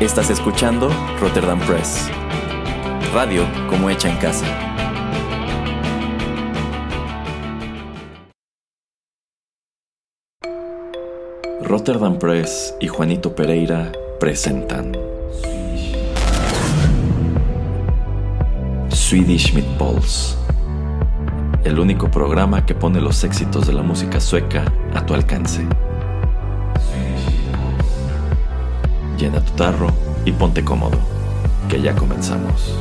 Estás escuchando Rotterdam Press. Radio como hecha en casa. Rotterdam Press y Juanito Pereira presentan Swedish Meatballs, el único programa que pone los éxitos de la música sueca a tu alcance. Llena tu tarro y ponte cómodo, que ya comenzamos.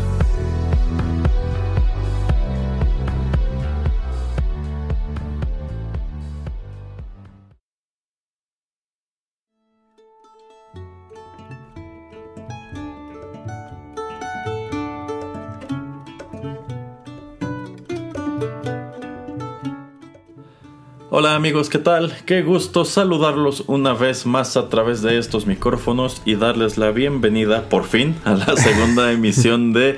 Hola amigos, ¿qué tal? Qué gusto saludarlos una vez más a través de estos micrófonos y darles la bienvenida por fin a la segunda emisión de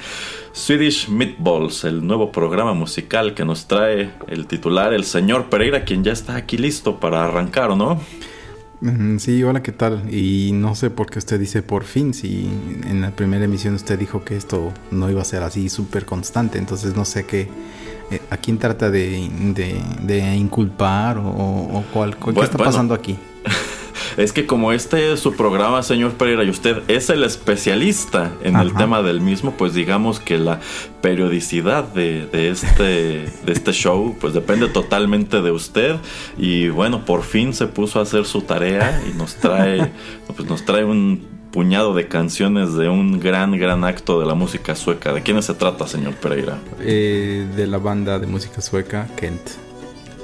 Swedish Meatballs, el nuevo programa musical que nos trae el titular, el señor Pereira, quien ya está aquí listo para arrancar, ¿o no? Mm, sí, hola, ¿qué tal? Y no sé por qué usted dice por fin, si en la primera emisión usted dijo que esto no iba a ser así súper constante, entonces no sé qué ¿A quién trata de, de, inculpar o, cuál, qué está pasando aquí? Es que como este es su programa, señor Pereira, y usted es el especialista en el tema del mismo, pues digamos que la periodicidad de, de, este, de este show, pues depende totalmente de usted. Y bueno, por fin se puso a hacer su tarea y nos trae, pues nos trae un puñado de canciones de un gran, gran acto de la música sueca. ¿De quiénes se trata, señor Pereira? Eh, de la banda de música sueca Kent.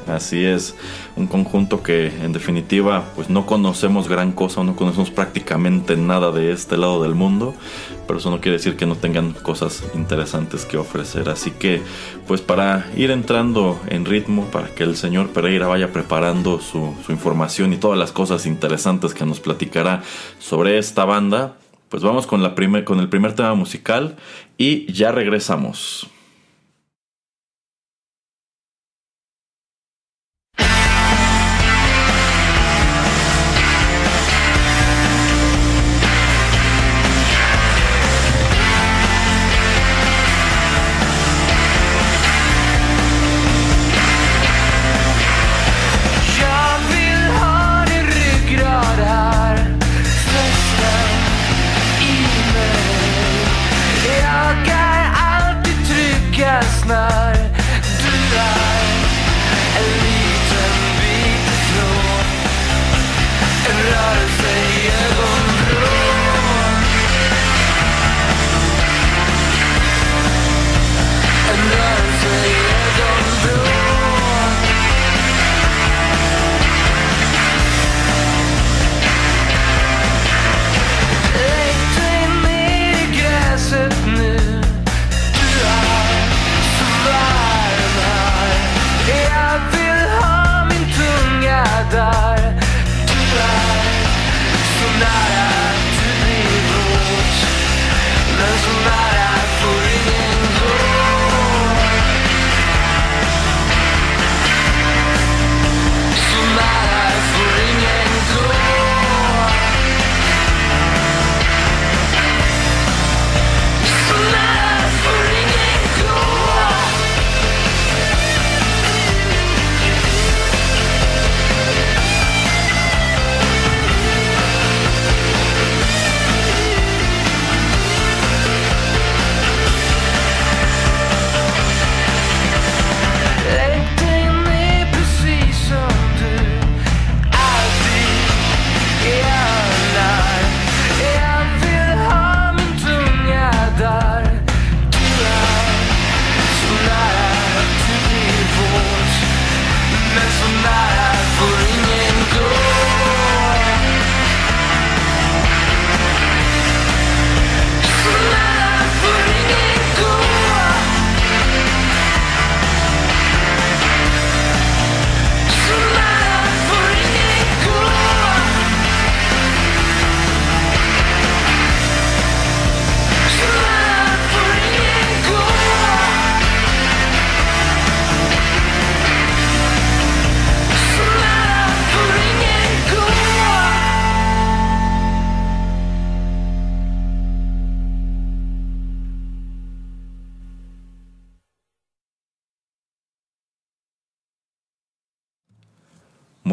Así es, un conjunto que en definitiva pues no conocemos gran cosa, no conocemos prácticamente nada de este lado del mundo, pero eso no quiere decir que no tengan cosas interesantes que ofrecer. Así que pues para ir entrando en ritmo, para que el señor Pereira vaya preparando su, información y todas las cosas interesantes que nos platicará sobre esta banda, pues vamos con, la con el primer tema musical y ya regresamos.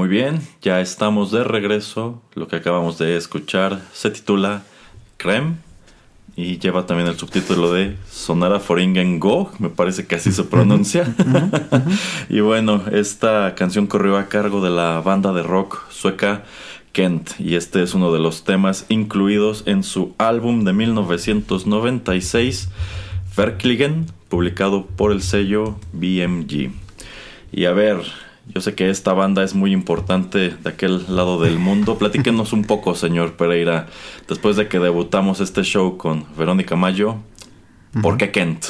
Muy bien, ya estamos de regreso. Lo que acabamos de escuchar se titula Creme y lleva también el subtítulo de Sonara Foringen Go, me parece que así se pronuncia. y bueno, esta canción corrió a cargo de la banda de rock sueca Kent y este es uno de los temas incluidos en su álbum de 1996 Verkligen, publicado por el sello BMG. Y a ver, yo sé que esta banda es muy importante de aquel lado del mundo. Platíquenos un poco, señor Pereira, después de que debutamos este show con Verónica Mayo, ¿por qué Kent?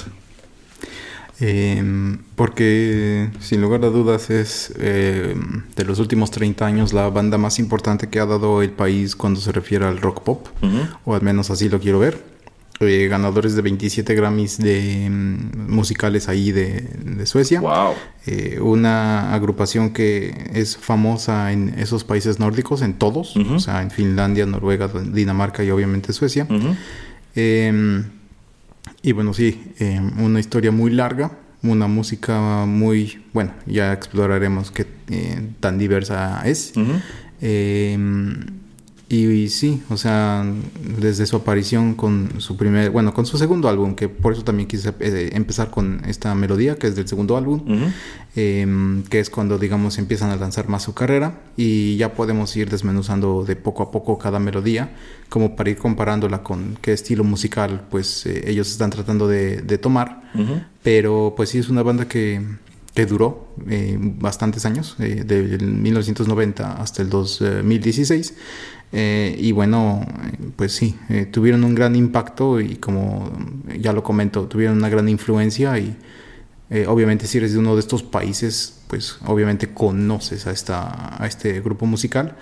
Em, porque sin lugar a dudas es em, de los últimos 30 años la banda más importante que ha dado el país cuando se refiere al rock pop, o al menos así lo quiero ver. Eh, ganadores de 27 Grammys de mm, musicales ahí de, Suecia. Wow. Eh, una agrupación que es famosa en esos países nórdicos, en todos, o sea, en Finlandia, Noruega, Dinamarca y obviamente Suecia. Em, y bueno, sí, em, una historia muy larga, una música muy, bueno, ya exploraremos qué eh, tan diversa es. Y, sí, o sea, desde su aparición con su primer, bueno, con su segundo álbum, que por eso también quise eh, empezar con esta melodía, que es del segundo álbum, em, que es cuando, digamos, empiezan a lanzar más su carrera y ya podemos ir desmenuzando de poco a poco cada melodía, como para ir comparándola con qué estilo musical, pues eh, ellos están tratando de, tomar. Pero pues sí es una banda que, que duró eh, bastantes años, eh, del 1990 hasta el 2016. Eh, y bueno, pues sí, eh, tuvieron un gran impacto y como ya lo comento, tuvieron una gran influencia y eh, obviamente si eres de uno de estos países, pues obviamente conoces a, esta, a este grupo musical.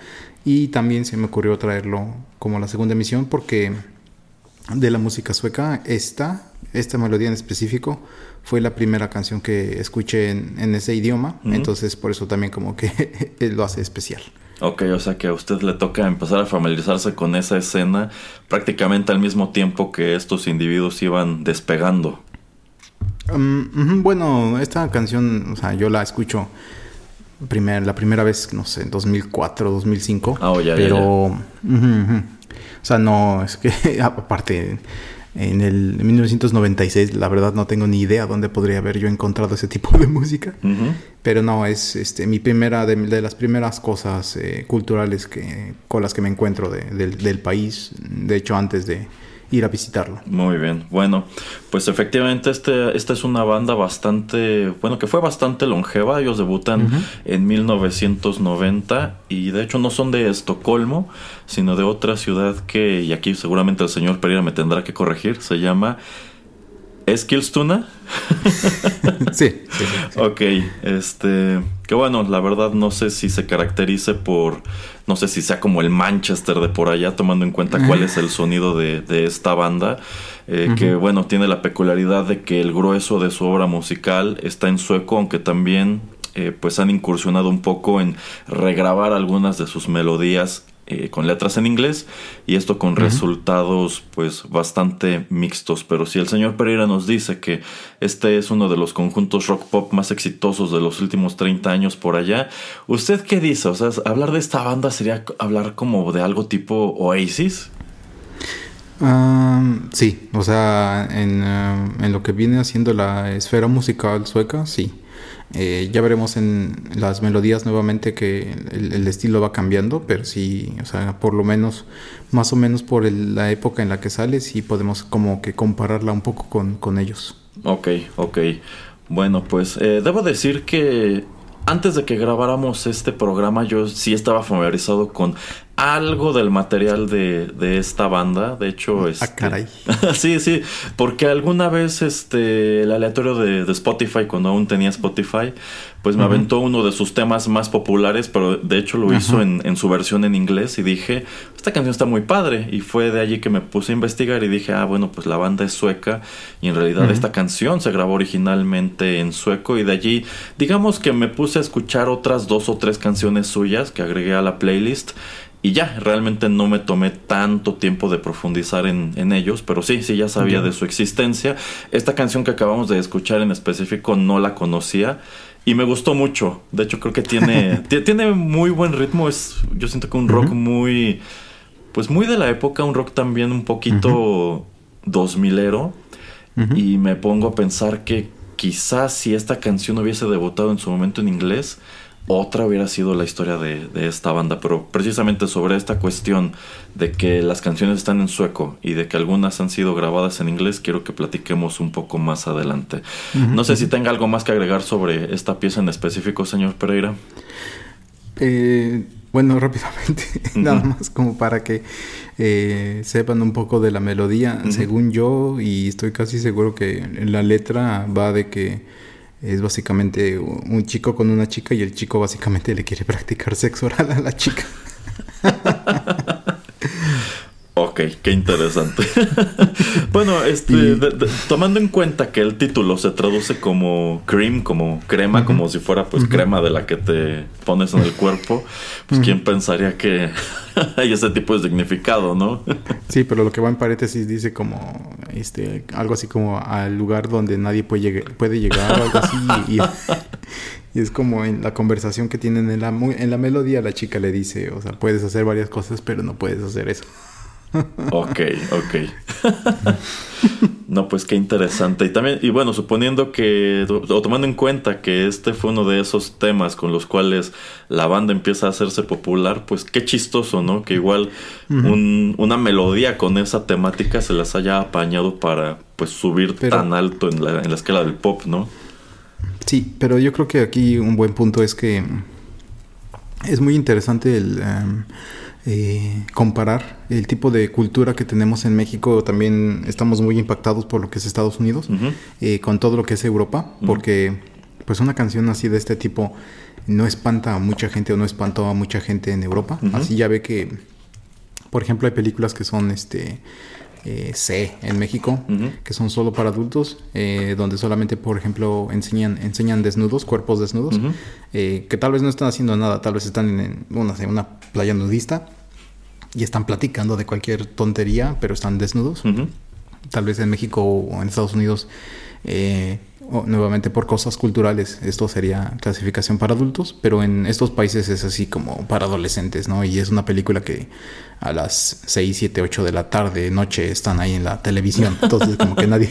Y también se me ocurrió traerlo como la segunda emisión porque de la música sueca, esta, esta melodía en específico fue la primera canción que escuché en, ese idioma, entonces por eso también como que lo hace especial. Ok, o sea que a usted le toca empezar a familiarizarse con esa escena prácticamente al mismo tiempo que estos individuos iban despegando. Um, bueno, esta canción, o sea, yo la escucho primer, la primera vez, no sé, en 2004, 2005. Ah, oh, ya, pero, ya, o sea, no, es que aparte en el 1996, la verdad no tengo ni idea dónde podría haber yo encontrado ese tipo de música. Pero no, es este, mi primera, de, las primeras cosas eh, culturales que, con las que me encuentro del país. De hecho, antes de, ir a visitarlo. Muy bien, bueno, pues efectivamente este, esta es una banda bastante, bueno, que fue bastante longeva, ellos debutan en 1990 y de hecho no son de Estocolmo, sino de otra ciudad que, y aquí seguramente el señor Pereira me tendrá que corregir, se llama Eskilstuna. sí, sí, Ok, este, que bueno, la verdad no sé si se caracterice por, no sé si sea como el Manchester de por allá, tomando en cuenta cuál es el sonido de, esta banda, eh, que bueno, tiene la peculiaridad de que el grueso de su obra musical está en sueco, aunque también eh, pues han incursionado un poco en regrabar algunas de sus melodías eh, con letras en inglés y esto con resultados pues bastante mixtos. Pero si el señor Pereira nos dice que este es uno de los conjuntos rock pop más exitosos de los últimos 30 años por allá, ¿usted qué dice? O sea, hablar de esta banda sería hablar como de algo tipo Oasis. sí, o sea, en, en, lo que viene haciendo la esfera musical sueca, sí. Eh, ya veremos en las melodías nuevamente que el, estilo va cambiando, pero sí, o sea, por lo menos, más o menos por la época en la que sale, sí podemos como que compararla un poco con, ellos. Ok, ok. Bueno, pues eh, debo decir que antes de que grabáramos este programa yo sí estaba familiarizado con algo del material de, esta banda. De hecho, ah, este, caray. sí, sí. Porque alguna vez este el aleatorio de, Spotify, cuando aún tenía Spotify, pues me aventó uno de sus temas más populares, pero de hecho lo hizo en, su versión en inglés y dije, esta canción está muy padre. Y fue de allí que me puse a investigar y dije, ah, bueno, pues la banda es sueca y en realidad esta canción se grabó originalmente en sueco y de allí, digamos que me puse a escuchar otras dos o tres canciones suyas que agregué a la playlist y ya, realmente no me tomé tanto tiempo de profundizar en, ellos, pero sí, sí, ya sabía de su existencia. Esta canción que acabamos de escuchar en específico no la conocía. y me gustó mucho. De hecho, creo que tiene, tiene muy buen ritmo. Es, yo siento que un rock muy, pues muy de la época, un rock también un poquito dos milero. Y me pongo a pensar que quizás si esta canción hubiese debutado en su momento en inglés, otra hubiera sido la historia de, esta banda, pero precisamente sobre esta cuestión de que las canciones están en sueco y de que algunas han sido grabadas en inglés, quiero que platiquemos un poco más adelante. no sé si tenga algo más que agregar sobre esta pieza en específico, señor Pereira. Eh, bueno, rápidamente, nada más como para que eh, sepan un poco de la melodía. Según yo, y estoy casi seguro que la letra va de que es básicamente un chico con una chica y el chico básicamente le quiere practicar sexo oral a la chica. Ok, qué interesante. bueno, este, tomando en cuenta que el título se traduce como cream, como crema, como si fuera pues crema de la que te pones en el cuerpo, pues quién pensaría que hay ese tipo de significado, ¿no? sí, pero lo que va en paréntesis dice como este algo así como al lugar donde nadie puede, llegar, puede llegar o algo así y, es como en la conversación que tienen en la en la melodía la chica le dice, o sea, puedes hacer varias cosas, pero no puedes hacer eso. Ok, ok. no, pues qué interesante. Y también, y bueno, suponiendo que, o tomando en cuenta que este fue uno de esos temas con los cuales la banda empieza a hacerse popular, pues qué chistoso, ¿no? Que igual una melodía con esa temática se las haya apañado para pues subir tan alto en la, en la escala del pop, ¿no? Sí, pero yo creo que aquí un buen punto es que es muy interesante el... Em, eh, comparar el tipo de cultura que tenemos en México. También estamos muy impactados por lo que es Estados Unidos, eh, con todo lo que es Europa, porque pues una canción así de este tipo no espanta a mucha gente o no espantó a mucha gente en Europa. Así ya ve que, por ejemplo, hay películas que son este eh, C en México, que son solo para adultos, eh, donde solamente, por ejemplo, enseñan, enseñan desnudos, cuerpos desnudos, eh, que tal vez no están haciendo nada, tal vez están en, una, en una playa nudista y están platicando de cualquier tontería, pero están desnudos. Tal vez en México o en Estados Unidos eh, nuevamente por cosas culturales, esto sería clasificación para adultos, pero en estos países es así como para adolescentes, ¿no? Y es una película que a las 6, 7, 8 de la tarde, noche, están ahí en la televisión. Entonces, como que nadie,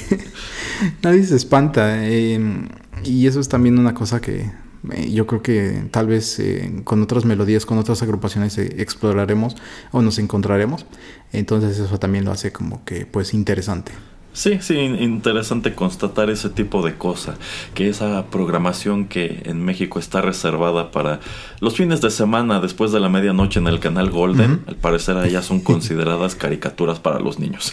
nadie se espanta. Em, y eso es también una cosa que eh, yo creo que tal vez eh, con otras melodías, con otras agrupaciones eh, exploraremos o nos encontraremos. Entonces, eso también lo hace como que, pues, interesante. Sí, sí, interesante constatar ese tipo de cosa, que esa programación que en México está reservada para los fines de semana después de la medianoche en el canal Golden, al parecer allá son consideradas caricaturas para los niños.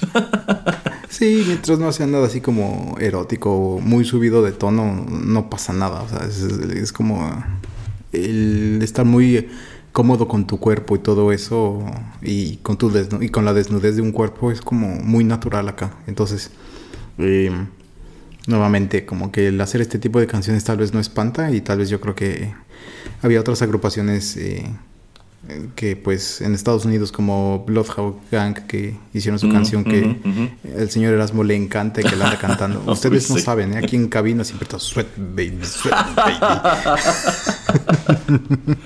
sí, mientras no sea nada así como erótico, muy subido de tono, no pasa nada, o sea, es como el estar muy cómodo con tu cuerpo y todo eso y con tu y con la desnudez de un cuerpo es como muy natural acá. Entonces eh, nuevamente como que el hacer este tipo de canciones tal vez no espanta y tal vez yo creo que había otras agrupaciones eh, que pues en Estados Unidos como Bloodhound Gang que hicieron su canción que el señor Erasmo le encanta y que la anda cantando. Ustedes no saben, ¿eh? aquí en cabina siempre está sweat baby, sweat baby.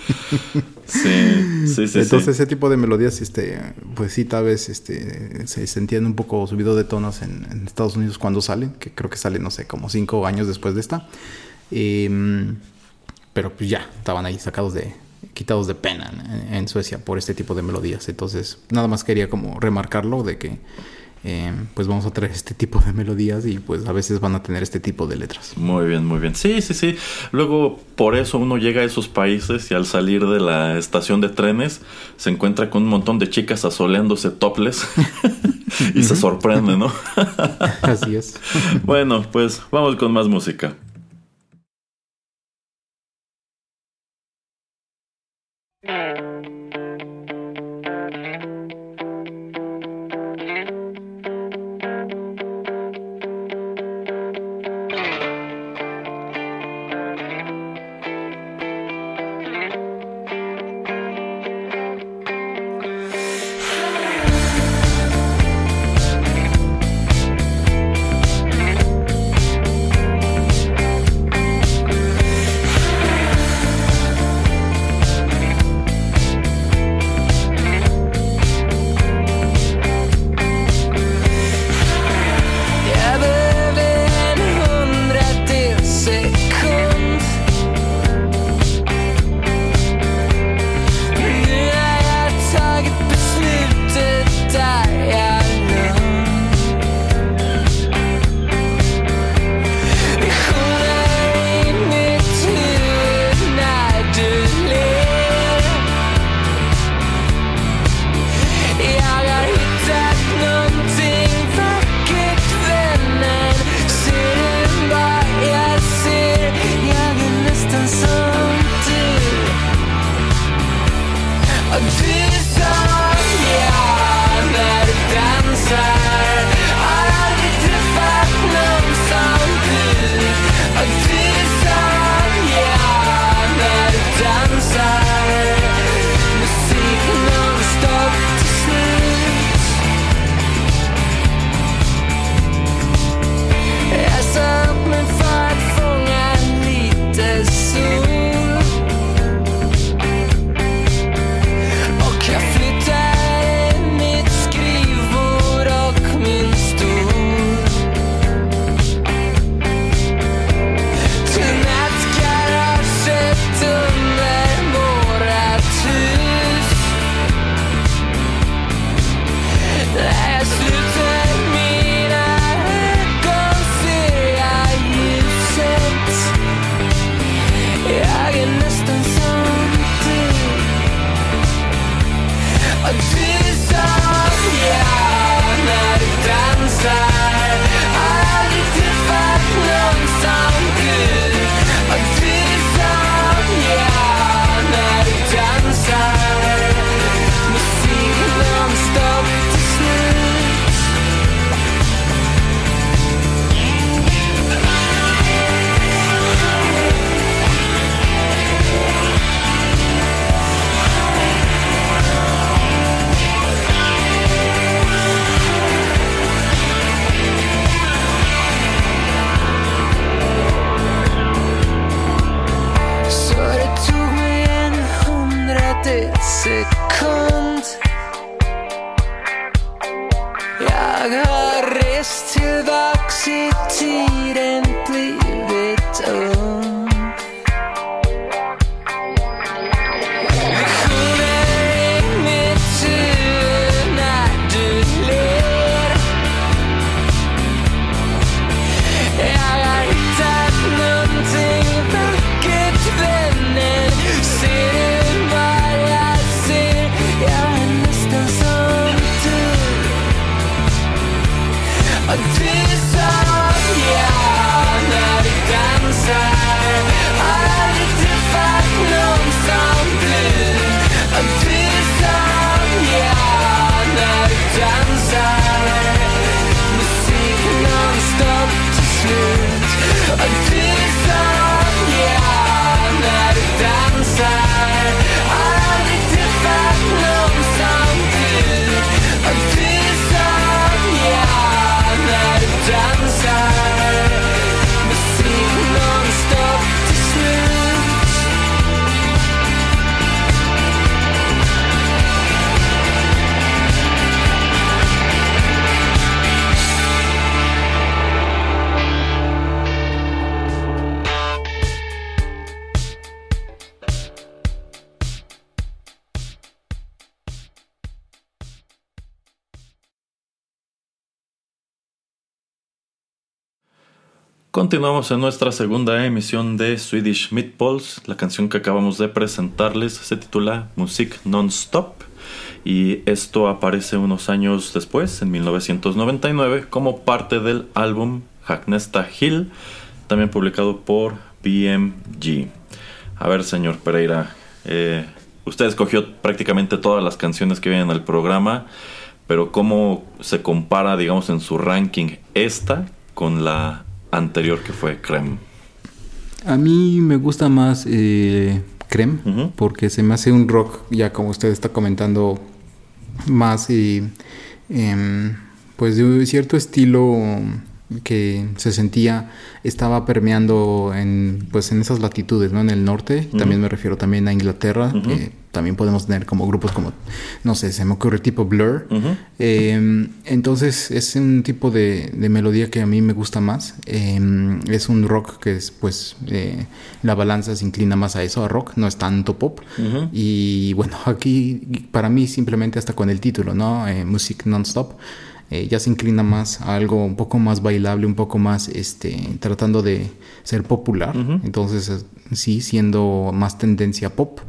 sí, sí, sí. Entonces ese tipo de melodías, este, pues sí, tal vez este, se, se entiende un poco subido de tonos en, Estados Unidos cuando salen, que creo que sale, no sé, como cinco años después de esta. Em, pero pues ya, estaban ahí sacados de, quitados de pena en, Suecia por este tipo de melodías. Entonces, nada más quería como remarcarlo de que eh, pues vamos a traer este tipo de melodías y pues a veces van a tener este tipo de letras. Muy bien, muy bien. Sí, sí, sí. Luego por eso uno llega a esos países y al salir de la estación de trenes se encuentra con un montón de chicas asoleándose topless y se sorprende, ¿no? Así es. bueno, pues vamos con más música. Continuamos en nuestra segunda emisión de Swedish Meatballs. La canción que acabamos de presentarles se titula Musik Non-Stop y esto aparece unos años después, en 1999, como parte del álbum Hacknesta Hill, también publicado por BMG. A ver, señor Pereira, eh, usted escogió prácticamente todas las canciones que vienen al programa, pero ¿cómo se compara, digamos, en su ranking esta con la anterior que fue Creme? A mí me gusta más eh, Creme porque se me hace un rock, ya como usted está comentando, más eh, em, pues de cierto estilo que se sentía estaba permeando en pues en esas latitudes no en el norte también me refiero también a Inglaterra también podemos tener como grupos como no sé se me ocurre tipo Blur. Em, entonces es un tipo de, melodía que a mí me gusta más. Em, es un rock que es pues eh, la balanza se inclina más a eso a rock no es tanto pop. Y bueno aquí para mí simplemente hasta con el título no eh, music non-stop eh, ya se inclina más a algo un poco más bailable, un poco más este, tratando de ser popular. Entonces, eh, sí, siendo más tendencia pop.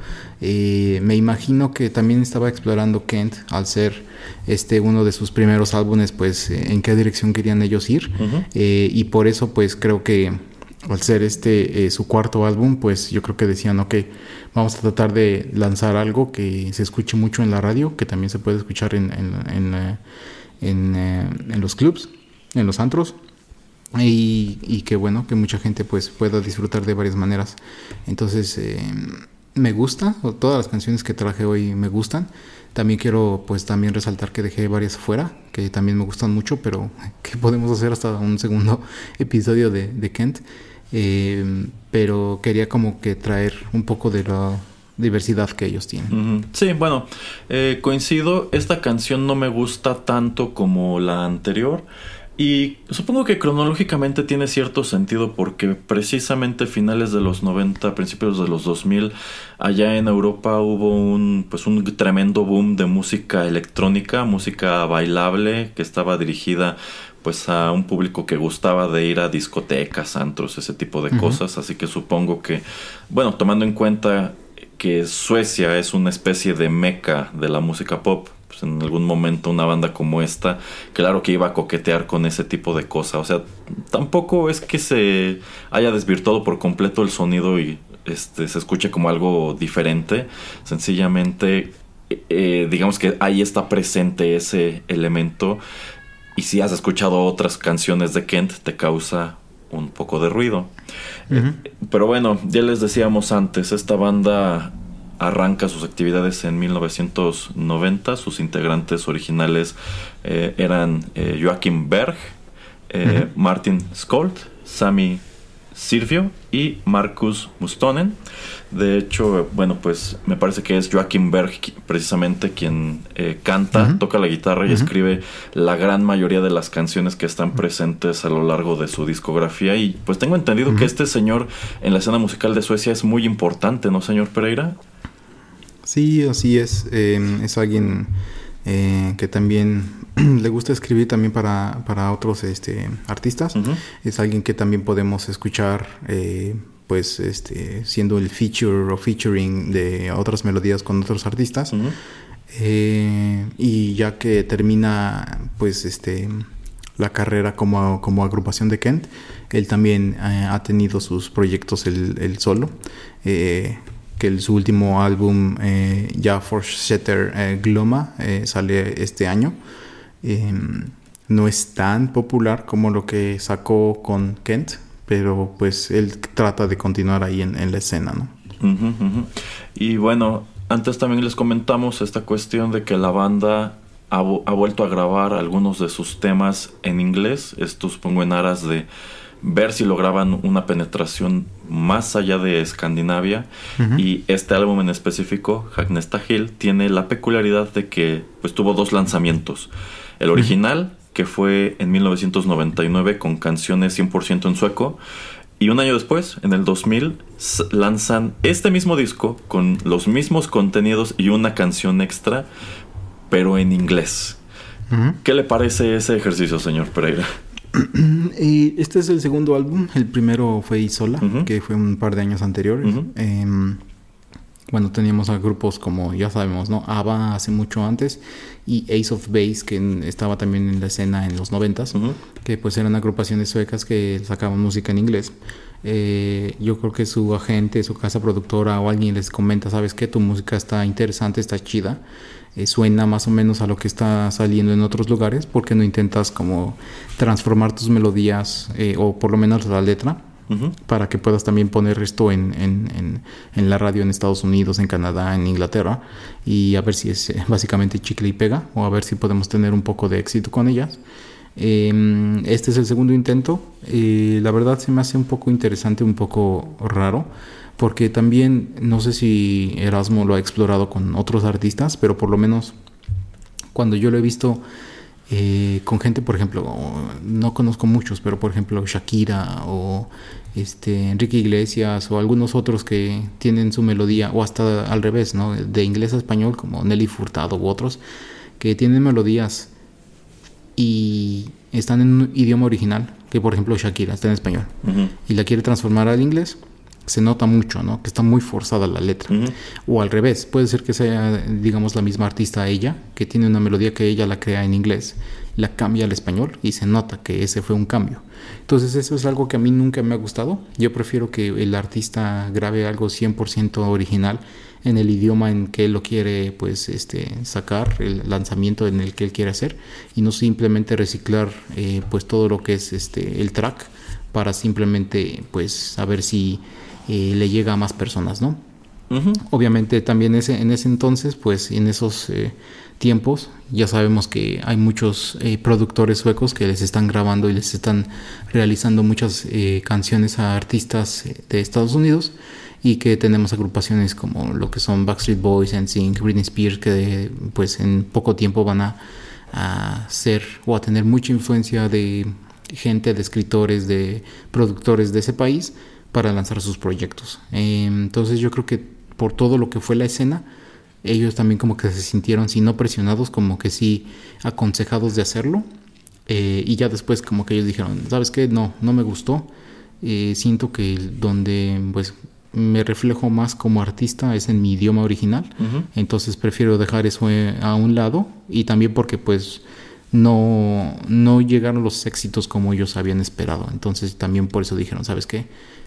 Eh, me imagino que también estaba explorando Kent al ser este uno de sus primeros álbumes, pues en qué dirección querían ellos ir. y por eso, pues creo que al ser este su cuarto álbum, pues yo creo que decían, ok, vamos a tratar de lanzar algo que se escuche mucho en la radio, que también se puede escuchar en, en eh, en, los clubs, en los antros. Y, que bueno, que mucha gente pues pueda disfrutar de varias maneras. Entonces, eh, me gusta, todas las canciones que traje hoy me gustan. También quiero pues también resaltar que dejé varias fuera, que también me gustan mucho, pero que podemos hacer hasta un segundo episodio de, Kent. Eh, pero quería como que traer un poco de la diversidad que ellos tienen. Sí, bueno, eh, coincido, esta canción no me gusta tanto como la anterior. Y supongo que cronológicamente tiene cierto sentido porque precisamente finales de los 90, principios de los 2000, allá en Europa hubo un, pues un tremendo boom de música electrónica, música bailable que estaba dirigida pues a un público que gustaba de ir a discotecas, antros, ese tipo de cosas, así que supongo que, bueno, tomando en cuenta que Suecia es una especie de meca de la música pop, pues en algún momento una banda como esta, claro que iba a coquetear con ese tipo de cosas. O sea, tampoco es que se haya desvirtuado por completo el sonido y este, se escuche como algo diferente. Sencillamente, eh, digamos que ahí está presente ese elemento. Y si has escuchado otras canciones de Kent, te causa un poco de ruido. pero bueno, ya les decíamos antes, esta banda arranca sus actividades en 1990. Sus integrantes originales eh, eran eh, Joachim Berg, eh, Martin Skolt, Sami Sirvio y Marcus Mustonen. De hecho, bueno, pues me parece que es Joachim Berg precisamente quien canta, toca la guitarra y escribe la gran mayoría de las canciones que están presentes a lo largo de su discografía. Y pues tengo entendido que este señor en la escena musical de Suecia es muy importante, ¿no, señor Pereira? Sí, así es. Em, es alguien eh, que también le gusta escribir también para, para otros este, artistas. Es alguien que también podemos escuchar, eh, pues, este, siendo el feature o featuring de otras melodías con otros artistas. Eh, y ya que termina, pues, este la carrera como, como agrupación de Kent, él también ha tenido sus proyectos el, solo que su último álbum, eh, ya Forsetter eh, Gloma, eh, sale este año. No es tan popular como lo que sacó con Kent, pero pues él trata de continuar ahí en, la escena, ¿no? Y bueno, antes también les comentamos esta cuestión de que la banda ha, ha, vuelto a grabar algunos de sus temas en inglés, esto supongo en aras de ver si lograban una penetración más allá de Escandinavia. Y este álbum en específico, Hagnesta Hill, tiene la peculiaridad de que pues tuvo dos lanzamientos. El original, que fue en 1999 con canciones 100% en sueco, y un año después, en el 2000, lanzan este mismo disco con los mismos contenidos y una canción extra, pero en inglés. ¿Qué le parece ese ejercicio, señor Pereira? este es el segundo álbum. El primero fue Isola, que fue un par de años anteriores. Bueno, teníamos a grupos como, ya sabemos, ¿no? ABBA hace mucho antes y Ace of Base, que estaba también en la escena en los noventas, que pues eran agrupaciones suecas que sacaban música en inglés. Eh, yo creo que su agente, su casa productora o alguien les comenta, ¿sabes qué? Tu música está interesante, está chida eh, suena más o menos a lo que está saliendo en otros lugares, porque no intentas como transformar tus melodías eh, o por lo menos la letra para que puedas también poner esto en, en, en, la radio en Estados Unidos, en Canadá, en Inglaterra y a ver si es eh, básicamente chicle y pega o a ver si podemos tener un poco de éxito con ellas. Em, este es el segundo intento. la verdad se me hace un poco interesante, un poco raro porque también no sé si Erasmo lo ha explorado con otros artistas, pero por lo menos cuando yo lo he visto eh, con gente, por ejemplo, no conozco muchos, pero por ejemplo Shakira o este Enrique Iglesias o algunos otros que tienen su melodía, o hasta al revés, ¿no? De inglés a español, como Nelly Furtado u otros, que tienen melodías y están en un idioma original, que por ejemplo Shakira está en español, y la quiere transformar al inglés se nota mucho, ¿no? Que está muy forzada la letra. O al revés, puede ser que sea, digamos, la misma artista ella, que tiene una melodía que ella la crea en inglés, la cambia al español y se nota que ese fue un cambio. Entonces eso es algo que a mí nunca me ha gustado. Yo prefiero que el artista grabe algo 100% original en el idioma en que él lo quiere pues este sacar el lanzamiento en el que él quiere hacer y no simplemente reciclar eh, pues todo lo que es este el track para simplemente pues saber si eh, le llega a más personas, ¿no? Obviamente también ese, en ese entonces, pues en esos eh, tiempos, ya sabemos que hay muchos eh, productores suecos que les están grabando y les están realizando muchas canciones a artistas de Estados Unidos y que tenemos agrupaciones como lo que son Backstreet Boys, NSYNC, Britney Spears, que pues en poco tiempo van a, a ser o a tener mucha influencia de gente, de escritores, de productores de ese país para lanzar sus proyectos. Em, entonces yo creo que por todo lo que fue la escena, ellos también como que se sintieron, si no presionados, como que sí aconsejados de hacerlo. Eh, y ya después como que ellos dijeron, ¿sabes qué? No, no me gustó. Eh, siento que donde pues me reflejo más como artista es en mi idioma original. Entonces prefiero dejar eso eh, a un lado y también porque pues no, no llegaron los éxitos como ellos habían esperado. Entonces también por eso dijeron, ¿sabes qué?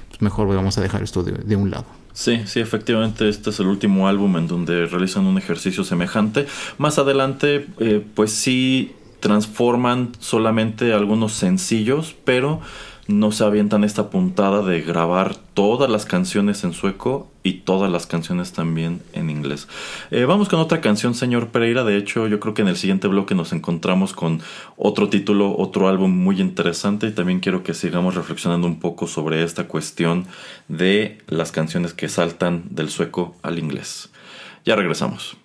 Pues mejor vamos a dejar esto de, un lado. Sí, sí, efectivamente este es el último álbum en donde realizan un ejercicio semejante. Más adelante, eh, pues sí transforman solamente algunos sencillos, pero no se avientan esta puntada de grabar todas las canciones en sueco y todas las canciones también en inglés. Eh, vamos con otra canción, señor Pereira. De hecho, yo creo que en el siguiente bloque nos encontramos con otro título, otro álbum muy interesante y también quiero que sigamos reflexionando un poco sobre esta cuestión de las canciones que saltan del sueco al inglés. Ya regresamos.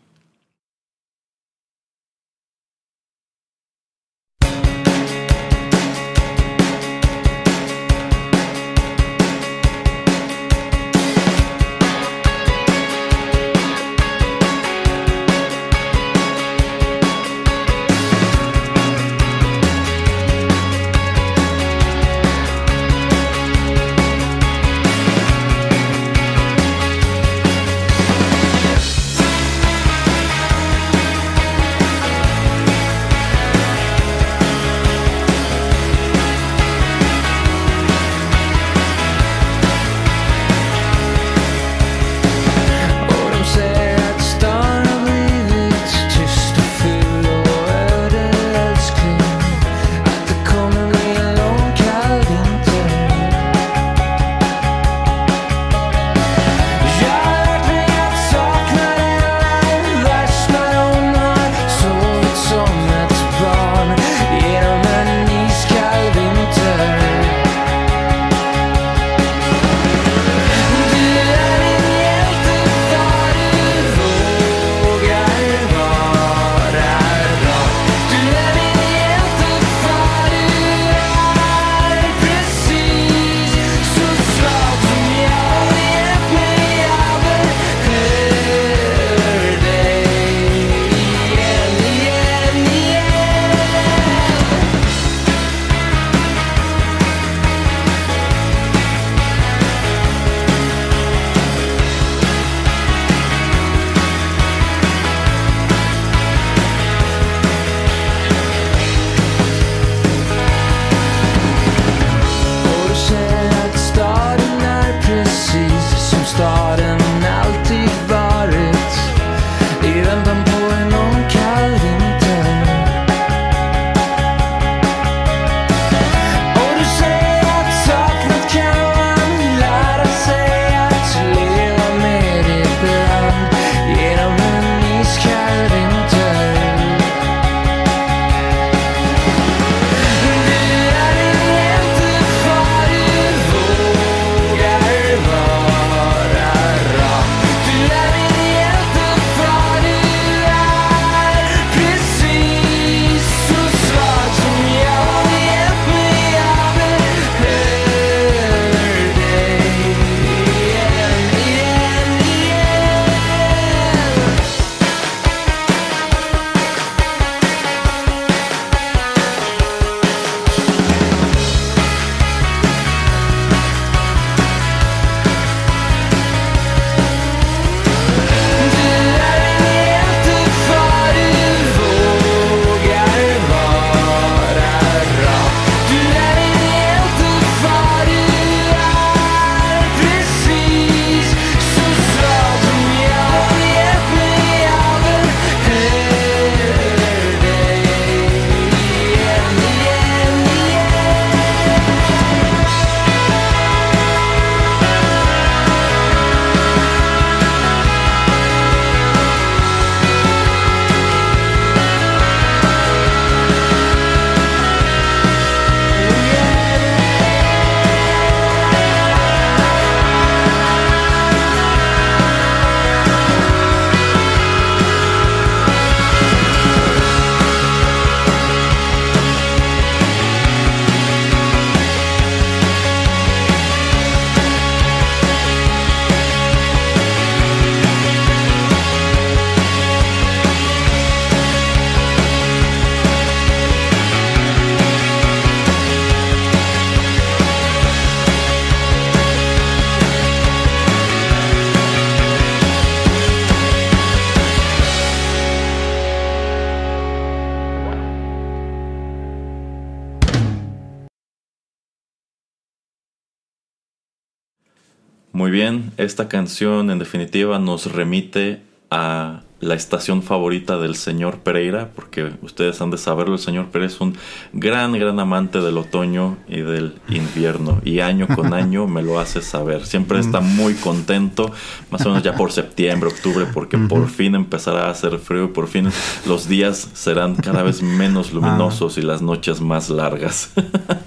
Esta canción en definitiva nos remite a la estación favorita del señor Pereira, porque ustedes han de saberlo, el señor Pereira es un gran, gran amante del otoño y del invierno, y año con año me lo hace saber. Siempre está muy contento, más o menos ya por septiembre, octubre, porque por fin empezará a hacer frío y por fin los días serán cada vez menos luminosos y las noches más largas.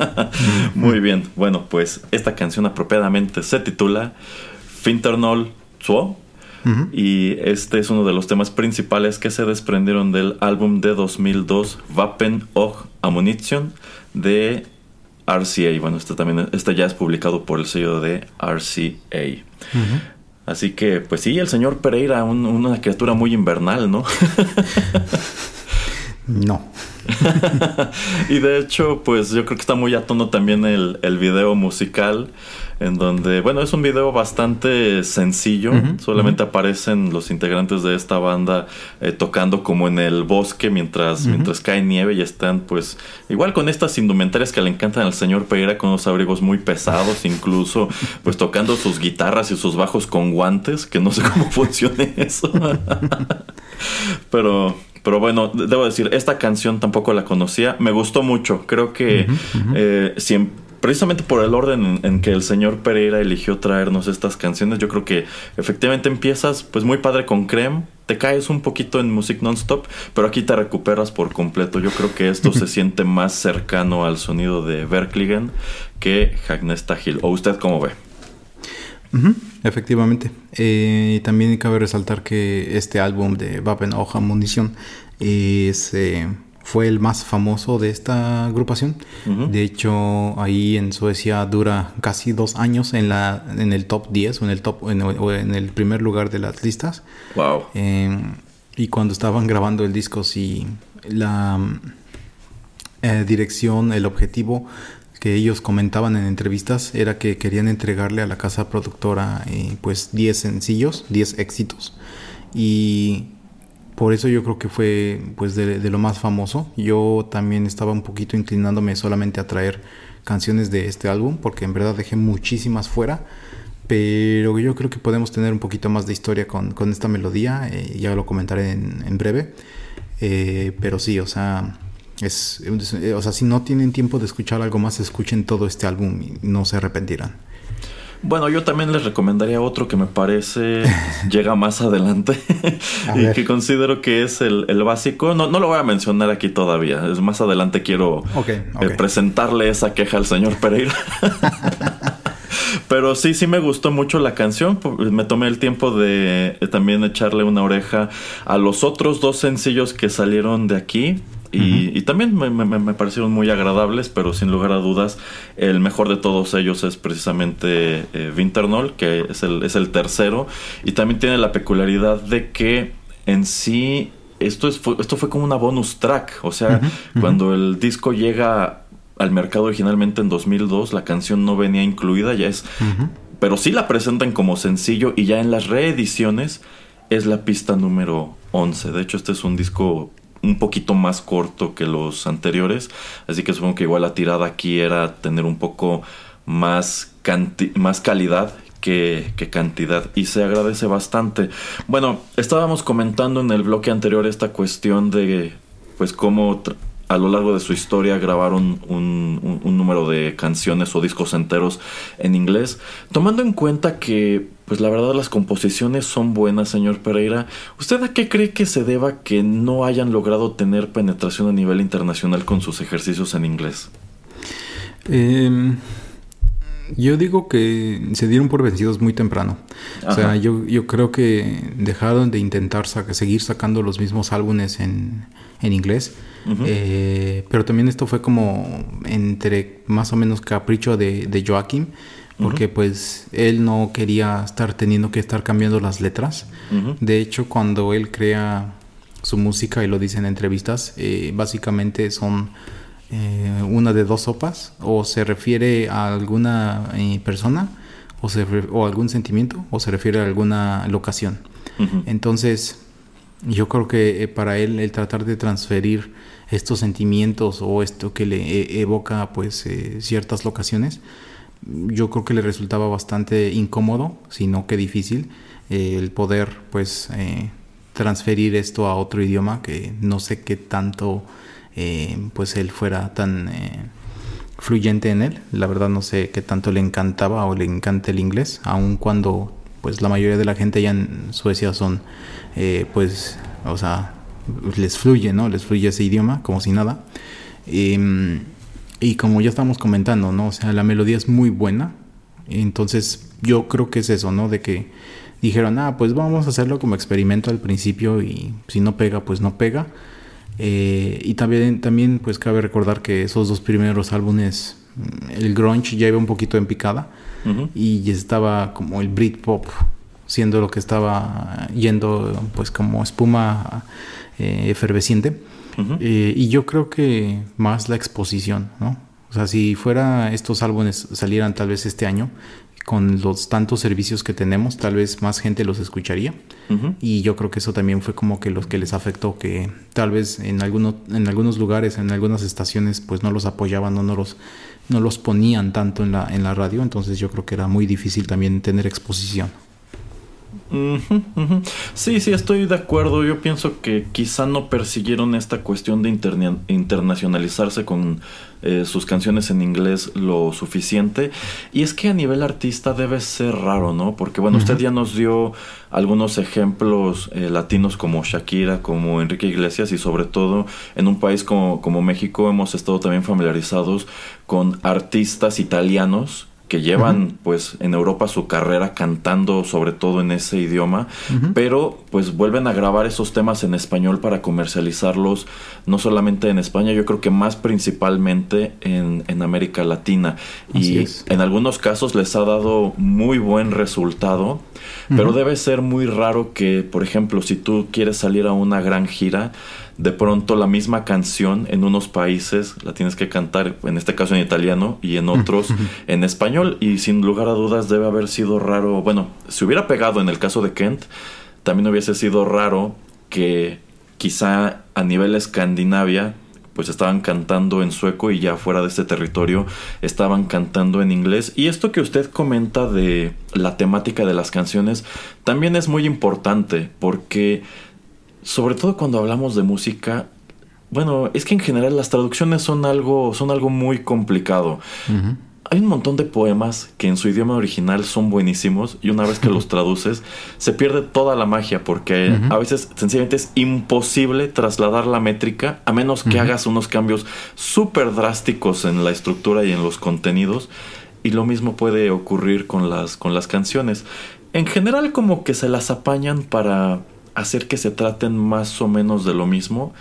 muy bien, bueno, pues esta canción apropiadamente se titula Finternol Suo y este es uno de los temas principales que se desprendieron del álbum de 2002 Wappen och Ammunition de RCA. Bueno, este también este ya es publicado por el sello de RCA. Así que, pues sí, el señor Pereira, una criatura muy invernal, ¿no? no. y de hecho, pues yo creo que está muy a tono también el, el video musical en donde, bueno, es un video bastante sencillo, solamente aparecen los integrantes de esta banda eh, tocando como en el bosque mientras, mientras cae nieve y están pues igual con estas indumentarias que le encantan al señor Pereira con unos abrigos muy pesados, incluso pues tocando sus guitarras y sus bajos con guantes, que no sé cómo funcione eso. pero pero bueno, debo decir, esta canción tampoco la conocía. Me gustó mucho. Creo que eh, siempre precisamente por el orden en, que el señor Pereira eligió traernos estas canciones, yo creo que efectivamente empiezas pues muy padre con Creme, te caes un poquito en Music Nonstop, pero aquí te recuperas por completo. Yo creo que esto se siente más cercano al sonido de Berkligen que Hagnesta Hill. ¿O usted cómo ve? Efectivamente. Eh, también cabe resaltar que este álbum de Wappen Hoja Munición es... Eh, fue el más famoso de esta agrupación. De hecho, ahí en Suecia dura casi dos años en, la, en el top 10 o en el, top, en, en el primer lugar de las listas. Wow. Em, y cuando estaban grabando el disco, sí, la eh, dirección, el objetivo que ellos comentaban en entrevistas era que querían entregarle a la casa productora eh, pues 10 sencillos, 10 éxitos. Y por eso yo creo que fue pues de, lo más famoso. Yo también estaba un poquito inclinándome solamente a traer canciones de este álbum porque en verdad dejé muchísimas fuera. Pero yo creo que podemos tener un poquito más de historia con, esta melodía. Eh, ya lo comentaré en, breve. Eh, pero sí, o sea, es, o sea, si no tienen tiempo de escuchar algo más, escuchen todo este álbum y no se arrepentirán. Bueno, yo también les recomendaría otro que me parece llega más adelante y que considero que es el, básico. No, no lo voy a mencionar aquí todavía. Es más adelante quiero eh, presentarle esa queja al señor Pereira. Pero sí, sí me gustó mucho la canción. Me tomé el tiempo de eh, también echarle una oreja a los otros dos sencillos que salieron de aquí. Y, también me, parecieron muy agradables, pero sin lugar a dudas, el mejor de todos ellos es precisamente eh, Vinternol, que es el, es el tercero. Y también tiene la peculiaridad de que en sí esto, es, esto fue como una bonus track. O sea, cuando el disco llega al mercado originalmente en 2002, la canción no venía incluida, ya es. Pero sí la presentan como sencillo y ya en las reediciones es la pista número 11. De hecho, este es un disco un poquito más corto que los anteriores, así que supongo que igual la tirada aquí era tener un poco más, más calidad que, que, cantidad y se agradece bastante. Bueno, estábamos comentando en el bloque anterior esta cuestión de pues cómo a lo largo de su historia grabaron un, número de canciones o discos enteros en inglés, tomando en cuenta que pues la verdad las composiciones son buenas, señor Pereira. ¿Usted a qué cree que se deba que no hayan logrado tener penetración a nivel internacional con sus ejercicios en inglés? Em, yo digo que se dieron por vencidos muy temprano. O sea, yo, yo creo que dejaron de intentar seguir sacando los mismos álbumes en, en inglés. Eh, pero también esto fue como entre más o menos capricho de, de Joaquim porque pues él no quería estar teniendo que estar cambiando las letras. De hecho, cuando él crea su música y lo dice en entrevistas, eh, básicamente son eh, una de dos sopas, o se refiere a alguna eh, persona, o, se, o algún sentimiento, o se refiere a alguna locación. Entonces, yo creo que para él el tratar de transferir estos sentimientos o esto que le evoca pues ciertas locaciones, yo creo que le resultaba bastante incómodo, sino que difícil, eh, el poder pues eh, transferir esto a otro idioma que no sé qué tanto pues él fuera tan fluyente en él. La verdad no sé qué tanto le encantaba o le encanta el inglés, aun cuando pues la mayoría de la gente ya en Suecia son eh, pues, o sea, les fluye, ¿no? Les fluye ese idioma como si nada. Em, y como ya estamos comentando, ¿no? O sea, la melodía es muy buena. Entonces yo creo que es eso, ¿no? De que dijeron, ah, pues vamos a hacerlo como experimento al principio y si no pega, pues no pega. Eh, y también, también pues cabe recordar que esos dos primeros álbumes, el grunge ya iba un poquito en picada y estaba como el Britpop siendo lo que estaba yendo pues como espuma eh, efervesciente. Eh, y yo creo que más la exposición, ¿no? O sea, si fuera estos álbumes salieran tal vez este año, con los tantos servicios que tenemos, tal vez más gente los escucharía. Y yo creo que eso también fue como que los que les afectó, que tal vez en, algunos en algunos lugares, en algunas estaciones, pues no los apoyaban o no los, no los ponían tanto en la, en la radio. Entonces yo creo que era muy difícil también tener exposición. Sí, sí, estoy de acuerdo. Yo pienso que quizá no persiguieron esta cuestión de internacionalizarse con eh, sus canciones en inglés lo suficiente. Y es que a nivel artista debe ser raro, ¿no? Porque bueno, usted ya nos dio algunos ejemplos eh, latinos como Shakira, como Enrique Iglesias y sobre todo en un país como, como México hemos estado también familiarizados con artistas italianos que llevan pues en Europa su carrera cantando sobre todo en ese idioma, pero pues vuelven a grabar esos temas en español para comercializarlos no solamente en España, yo creo que más principalmente en, en América Latina. y en algunos casos les ha dado muy buen resultado, pero debe ser muy raro que, por ejemplo, si tú quieres salir a una gran gira, de pronto la misma canción en unos países la tienes que cantar, en este caso en italiano y en otros en español. Y sin lugar a dudas debe haber sido raro, bueno, si hubiera pegado en el caso de Kent, también hubiese sido raro que quizá a nivel Escandinavia pues estaban cantando en sueco y ya fuera de este territorio estaban cantando en inglés. Y esto que usted comenta de la temática de las canciones también es muy importante porque sobre todo cuando hablamos de música, bueno, es que en general las traducciones son algo, son algo muy complicado. Hay un montón de poemas que en su idioma original son buenísimos y una vez que los traduces se pierde toda la magia porque a veces sencillamente es imposible trasladar la métrica a menos que hagas unos cambios súper drásticos en la estructura y en los contenidos y lo mismo puede ocurrir con las, con las canciones. En general como que se las apañan para hacer que se traten más o menos de lo mismo.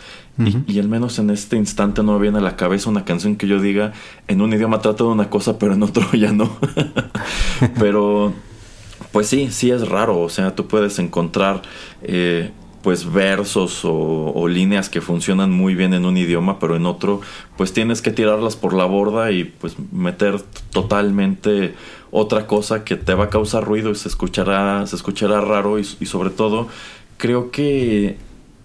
y, al menos en este instante no me viene a la cabeza una canción que yo diga en un idioma trata de una cosa, pero en otro ya no. pero, pues sí, sí es raro. O sea, tú puedes encontrar eh, pues versos o, o, líneas que funcionan muy bien en un idioma, pero en otro, pues tienes que tirarlas por la borda y pues meter totalmente otra cosa que te va a causar ruido y se escuchará, se escuchará raro y, y sobre todo creo que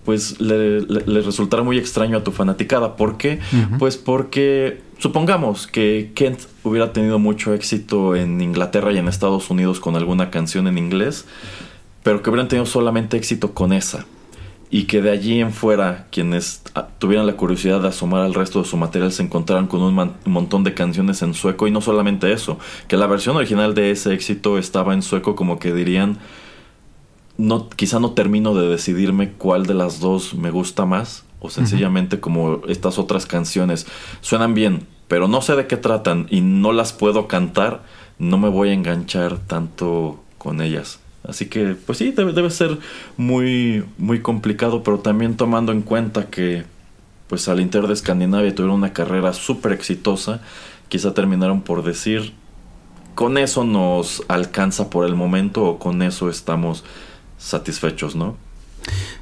pues le, resultará muy extraño a tu fanaticada. ¿Por qué? Pues porque supongamos que Kent hubiera tenido mucho éxito en Inglaterra y en Estados Unidos con alguna canción en inglés, pero que hubieran tenido solamente éxito con esa. Y que de allí en fuera quienes ah, tuvieran la curiosidad de asomar al resto de su material se encontraran con un montón de canciones en sueco y no solamente eso, que la versión original de ese éxito estaba en sueco como que dirían no, quizá no termino de decidirme cuál de las dos me gusta más. O sencillamente como estas otras canciones suenan bien, pero no sé de qué tratan y no las puedo cantar, no me voy a enganchar tanto con ellas. Así que, pues sí, debe, debe ser muy, muy complicado, pero también tomando en cuenta que, pues al Inter de Escandinavia tuvieron una carrera súper exitosa, quizá terminaron por decir, con eso nos alcanza por el momento o con eso estamos satisfechos, ¿no?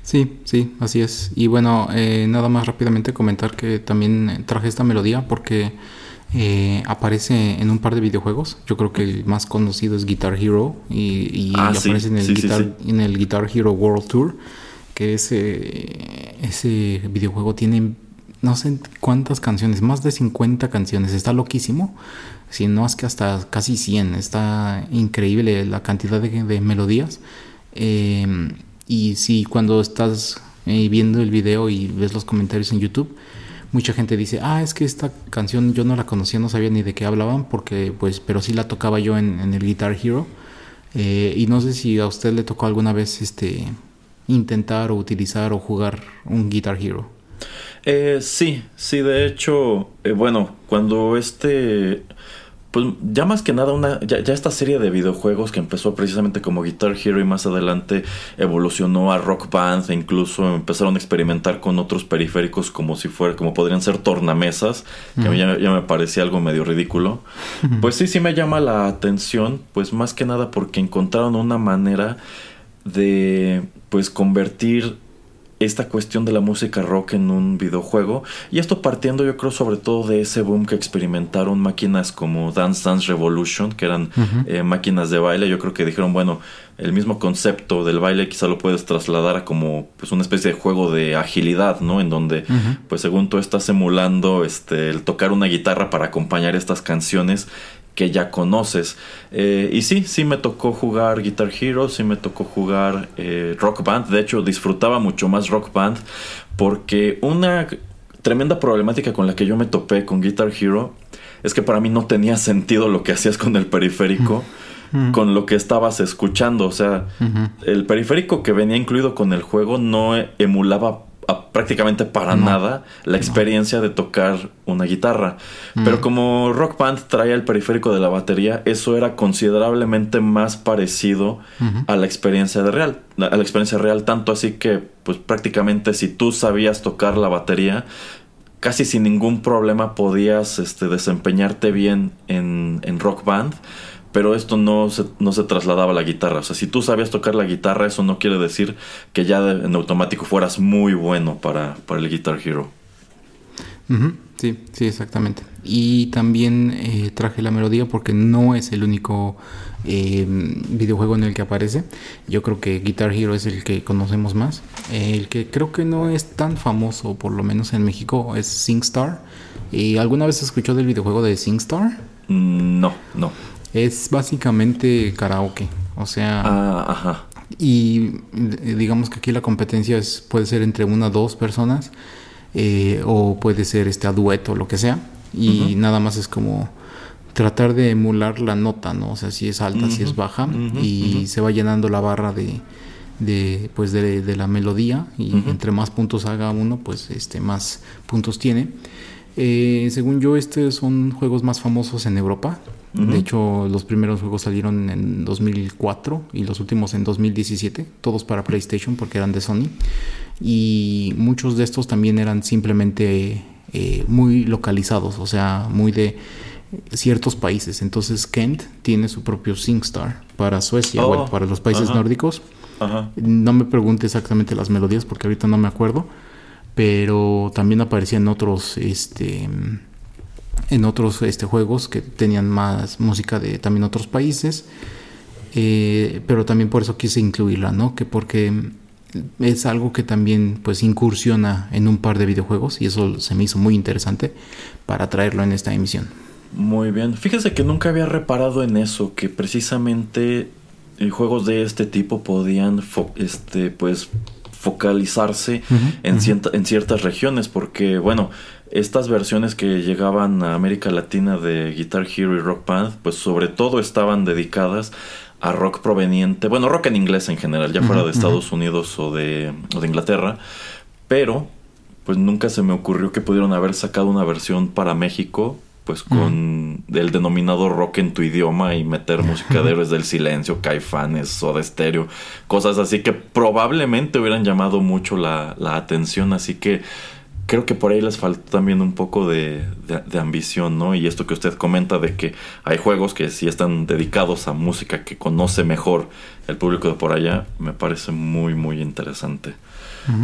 Sí, sí, así es. Y bueno, eh, nada más rápidamente comentar que también traje esta melodía porque eh, aparece en un par de videojuegos. Yo creo que el más conocido es Guitar Hero y, ah, aparece en, el Guitar, en el Guitar Hero World Tour, que ese, ese videojuego tiene no sé cuántas canciones, más de 50 canciones, está loquísimo, si no es que hasta casi 100, está increíble la cantidad de, melodías. Em, y si cuando estás eh, viendo el video y ves los comentarios en YouTube, mucha gente dice, ah, es que esta canción yo no la conocía, no sabía ni de qué hablaban, porque pues, pero sí la tocaba yo en, el Guitar Hero. Eh, y no sé si a usted le tocó alguna vez este intentar o utilizar o jugar un Guitar Hero. Eh, sí, sí, de hecho, bueno, cuando este pues ya más que nada una ya, esta serie de videojuegos que empezó precisamente como Guitar Hero y más adelante evolucionó a Rock Band e incluso empezaron a experimentar con otros periféricos como si fuera como podrían ser tornamesas que ya, me parecía algo medio ridículo. Pues sí sí me llama la atención pues más que nada porque encontraron una manera de pues convertir esta cuestión de la música rock en un videojuego. Y esto partiendo yo creo sobre todo de ese boom que experimentaron máquinas como Dance Dance Revolution, que eran eh, máquinas de baile. Yo creo que dijeron, bueno, el mismo concepto del baile quizá lo puedes trasladar a como pues una especie de juego de agilidad, ¿no? En donde pues según tú estás emulando este el tocar una guitarra para acompañar estas canciones que ya conoces. Eh, y sí, sí me tocó jugar Guitar Hero, sí me tocó jugar eh, Rock Band. De hecho, disfrutaba mucho más Rock Band porque una tremenda problemática con la que yo me topé con Guitar Hero es que para mí no tenía sentido lo que hacías con el periférico. con lo que estabas escuchando. O sea, el periférico que venía incluido con el juego no emulaba prácticamente para nada la experiencia de tocar una guitarra. Mm. Pero como Rock Band traía el periférico de la batería, eso era considerablemente más parecido a la experiencia de real, a la experiencia real, tanto así que pues prácticamente si tú sabías tocar la batería, casi sin ningún problema podías este, desempeñarte bien en, en Rock Band pero esto no se, no se trasladaba a la guitarra. O sea, si tú sabías tocar la guitarra, eso no quiere decir que ya en automático fueras muy bueno para, para el Guitar Hero. Sí, sí, exactamente. Y también eh, traje la melodía porque no es el único eh, videojuego en el que aparece. Yo creo que Guitar Hero es el que conocemos más. el que creo que no es tan famoso, por lo menos en México, es SingStar. ¿Y ¿Alguna vez escuchó del videojuego de SingStar? Mm, no, no. Es básicamente karaoke. O sea. Ah, ajá. Y digamos que aquí la competencia es, puede ser entre una o dos personas. Eh, o puede ser este a dueto o lo que sea. Y nada más es como tratar de emular la nota, ¿no? O sea, si es alta, si es baja. y se va llenando la barra de, de pues de, de, la melodía. Y entre más puntos haga uno, pues este más puntos tiene. Eh, según yo, estos son juegos más famosos en Europa. De hecho, los primeros juegos salieron en 2004 y los últimos en 2017, todos para PlayStation porque eran de Sony. Y muchos de estos también eran simplemente eh, muy localizados, o sea, muy de ciertos países. Entonces Kent tiene su propio SingStar para Suecia, bueno, oh, para los países nórdicos. No me pregunte exactamente las melodías porque ahorita no me acuerdo, pero también aparecían otros, este en otros este, juegos que tenían más música de también otros países. Eh, pero también por eso quise incluirla, ¿no? Que porque es algo que también pues incursiona en un par de videojuegos y eso se me hizo muy interesante para traerlo en esta emisión. Muy bien. Fíjese que nunca había reparado en eso, que precisamente eh, juegos de este tipo podían este pues focalizarse en, en ciertas regiones porque bueno estas versiones que llegaban a América Latina de Guitar Hero y Rock Band, pues sobre todo estaban dedicadas a rock proveniente, bueno, rock en inglés en general, ya fuera de Estados Unidos o de, de Inglaterra, pero pues nunca se me ocurrió que pudieron haber sacado una versión para México, pues con el denominado rock en tu idioma y meter música de héroes del silencio, caifanes, o de estéreo, cosas así que probablemente hubieran llamado mucho la, la atención, así que creo que por ahí les falta también un poco de, ambición, ¿no? Y esto que usted comenta de que hay juegos que sí están dedicados a música que conoce mejor el público de por allá, me parece muy, muy interesante.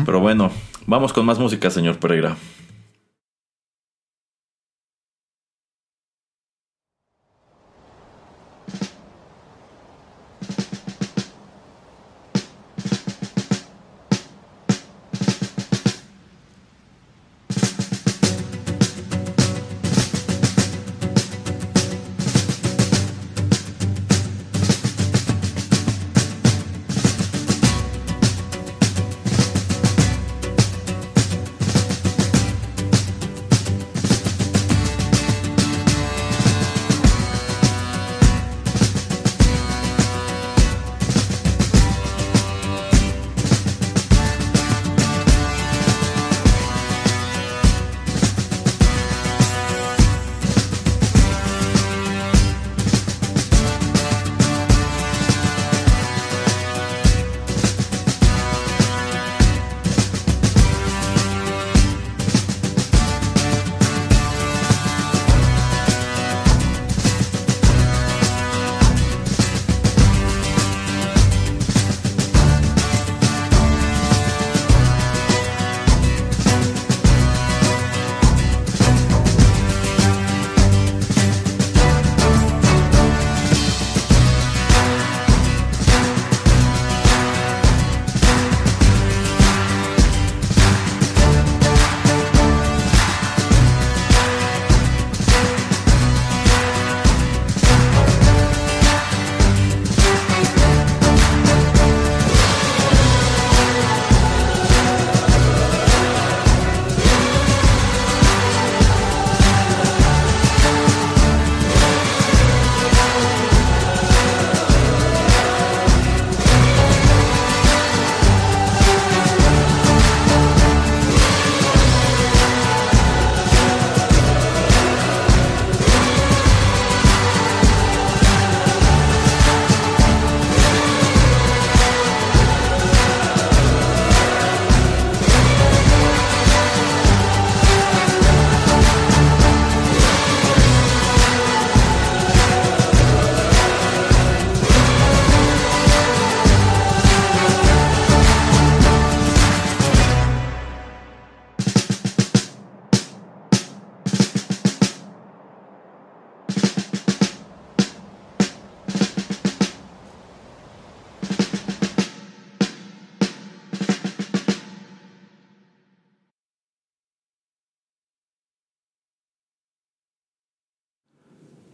Pero bueno, vamos con más música, señor Pereira.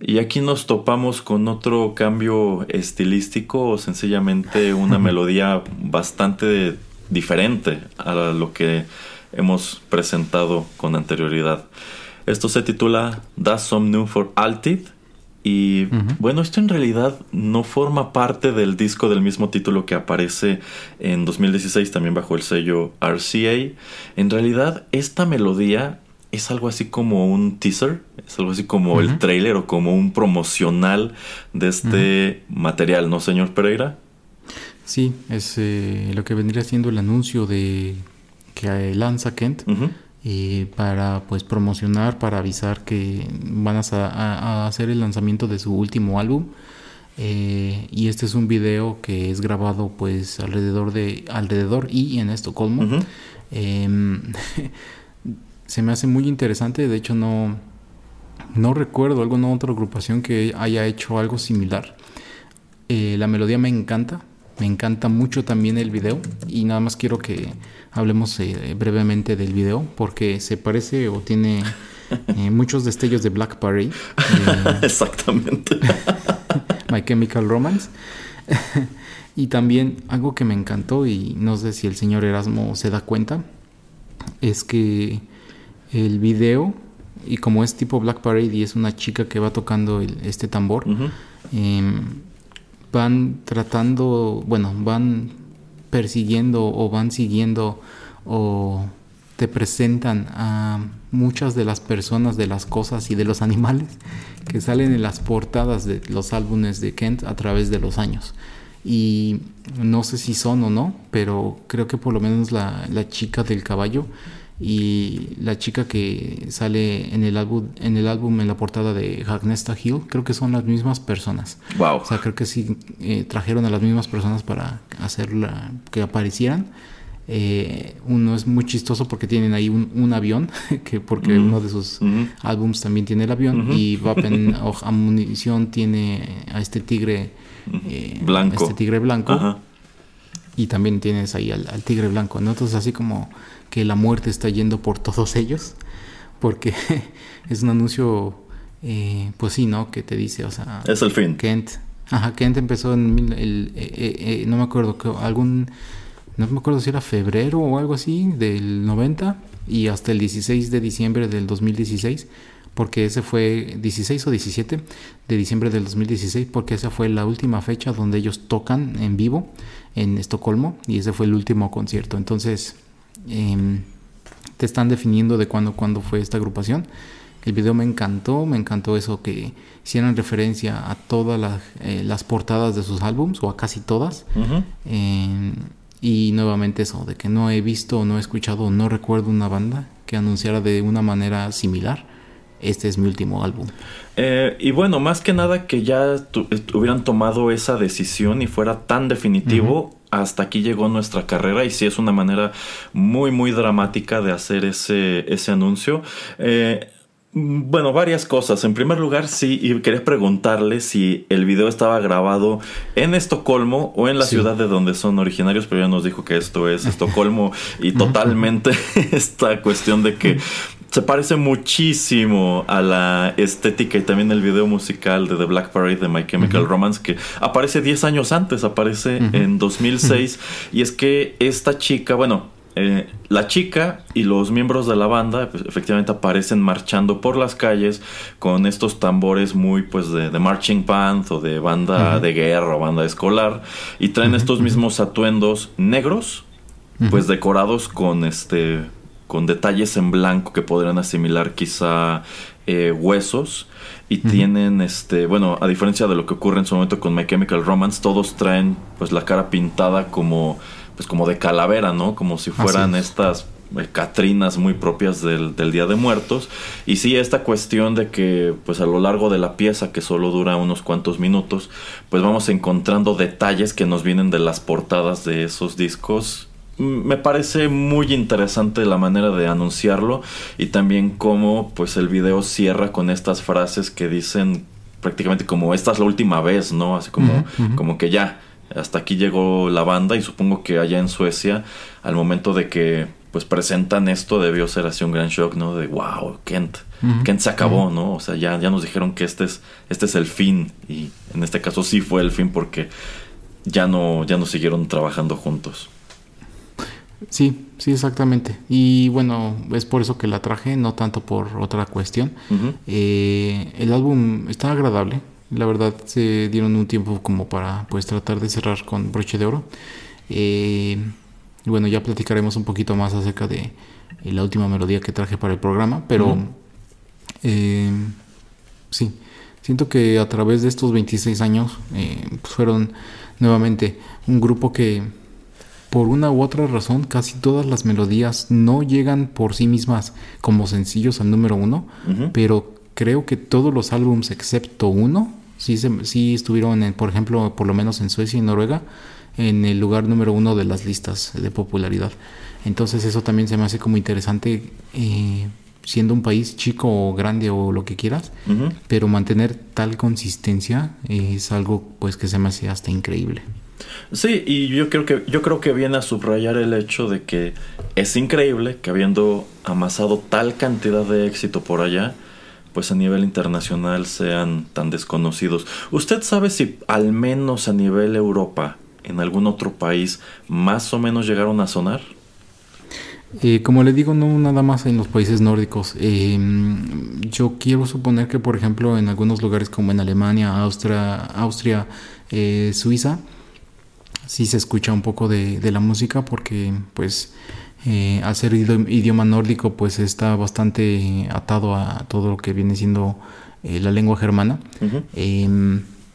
Y aquí nos topamos con otro cambio estilístico o sencillamente una melodía bastante diferente a lo que hemos presentado con anterioridad. Esto se titula Das Some New for Altid. Y bueno, esto en realidad no forma parte del disco del mismo título que aparece en 2016 también bajo el sello RCA. En realidad, esta melodía es algo así como un teaser, es algo así como el trailer o como un promocional de este material, ¿no, señor Pereira? Sí, es eh, lo que vendría siendo el anuncio de que lanza Kent eh, para pues promocionar, para avisar que van a, hacer el lanzamiento de su último álbum. Eh, y este es un video que es grabado pues alrededor de alrededor y en Estocolmo. Se me hace muy interesante, de hecho no no recuerdo alguna otra agrupación que haya hecho algo similar. Eh, la melodía me encanta, me encanta mucho también el video y nada más quiero que hablemos eh, brevemente del video porque se parece o tiene eh, muchos destellos de Black Parade. Exactamente. My Chemical Romance. y también algo que me encantó y no sé si el señor Erasmo se da cuenta es que el video y como es tipo Black Parade y es una chica que va tocando este tambor, van tratando, bueno, van persiguiendo o van siguiendo o te presentan a muchas de las personas, de las cosas y de los animales que salen en las portadas de los álbumes de Kent a través de los años. Y no sé si son o no, pero creo que por lo menos la, la chica del caballo y la chica que sale en el álbum en el álbum en la portada de Agnesta Hill creo que son las mismas personas. Wow o sea creo que sí eh, trajeron a las mismas personas para hacerla que aparecieran. Eh, uno es muy chistoso porque tienen ahí un, avión que porque uno de sus álbums también tiene el avión y Wapen of Ammunition tiene a este tigre eh, blanco. este tigre blanco y también tienes ahí al, al tigre blanco ¿no? entonces así como que la muerte está yendo por todos ellos, porque es un anuncio, eh, pues sí, ¿no? Que te dice, o sea... Es el fin. Kent. Ajá, Kent empezó en el, eh, eh, no me acuerdo, algún, no me acuerdo si era febrero o algo así, del 90 y hasta el 16 de diciembre del 2016 porque ese fue 16 o 17 de diciembre del 2016, porque esa fue la última fecha donde ellos tocan en vivo en Estocolmo y ese fue el último concierto. Entonces, Em, te están definiendo de cuándo, cuándo fue esta agrupación. El video me encantó, me encantó eso que hicieran referencia a todas eh, las, portadas de sus álbums, o a casi todas. Em, y nuevamente eso, de que no he visto, no he escuchado, no recuerdo una banda que anunciara de una manera similar. Este es mi último álbum. Eh, y bueno, más que nada que ya hubieran tomado esa decisión y fuera tan definitivo, hasta aquí llegó nuestra carrera y sí es una manera muy muy dramática de hacer ese, ese anuncio. Eh, bueno, varias cosas. En primer lugar, sí, y quería preguntarle si el video estaba grabado en Estocolmo o en la ciudad de donde son originarios, pero ya nos dijo que esto es Estocolmo y totalmente esta cuestión de que se parece muchísimo a la estética y también el video musical de The Black Parade de My Chemical Romance que aparece 10 años antes, aparece en 2006 y es que esta chica, bueno, eh, la chica y los miembros de la banda pues, efectivamente aparecen marchando por las calles con estos tambores muy pues de, marching band o de banda de guerra o banda escolar. Y traen estos mismos atuendos negros pues decorados con este con detalles en blanco que podrían asimilar quizá eh, huesos y tienen este bueno a diferencia de lo que ocurre en su momento con My Chemical Romance todos traen pues la cara pintada como pues como de calavera no como si fueran estas eh, catrinas muy propias del, del, Día de Muertos. Y sí esta cuestión de que pues a lo largo de la pieza que solo dura unos cuantos minutos pues vamos encontrando detalles que nos vienen de las portadas de esos discos me parece muy interesante la manera de anunciarlo y también cómo pues el video cierra con estas frases que dicen prácticamente como esta es la última vez, ¿no? Así como, como que ya, hasta aquí llegó la banda y supongo que allá en Suecia al momento de que pues presentan esto, debió ser así un gran shock, ¿no? De wow, Kent, Kent se acabó, ¿no? O sea, ya, ya nos dijeron que este es, este es el fin. Y en este caso sí fue el fin porque ya no, ya no siguieron trabajando juntos. Sí, sí, exactamente. Y bueno, es por eso que la traje, no tanto por otra cuestión. Eh, el álbum está agradable. La verdad, se dieron un tiempo como para pues tratar de cerrar con broche de oro. Eh, y bueno, ya platicaremos un poquito más acerca de eh, la última melodía que traje para el programa, pero eh, sí, siento que a través de estos 26 años eh, pues fueron nuevamente un grupo que por una u otra razón casi todas las melodías no llegan por sí mismas como sencillos al número uno, pero creo que todos los álbums excepto uno sí, sí estuvieron, en, por ejemplo, por lo menos en Suecia y Noruega, en el lugar número uno de las listas de popularidad. Entonces eso también se me hace como interesante, eh, siendo un país chico o grande o lo que quieras, pero mantener tal consistencia es algo pues que se me hace hasta increíble. Sí, y yo creo que yo creo que viene a subrayar el hecho de que es increíble que habiendo amasado tal cantidad de éxito por allá, pues a nivel internacional sean tan desconocidos. ¿Usted sabe si al menos a nivel Europa en algún otro país más o menos llegaron a sonar? Eh, como le digo, no nada más en los países nórdicos. Eh, yo quiero suponer que, por ejemplo, en algunos lugares como en Alemania, Austria, Austria eh, Suiza, sí se escucha un poco de, la música porque, pues, al ser idioma nórdico, pues está bastante atado a todo lo que viene siendo la lengua germana.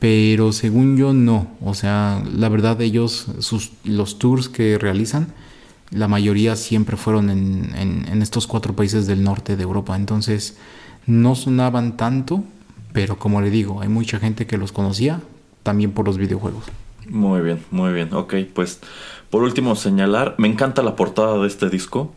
Pero según yo no, o sea, la verdad ellos, sus, los tours que realizan, la mayoría siempre fueron en, en, estos cuatro países del norte de Europa. Entonces no sonaban tanto, pero como le digo, hay mucha gente que los conocía también por los videojuegos. Muy bien, muy bien. Ok, pues por último, señalar, me encanta la portada de este disco,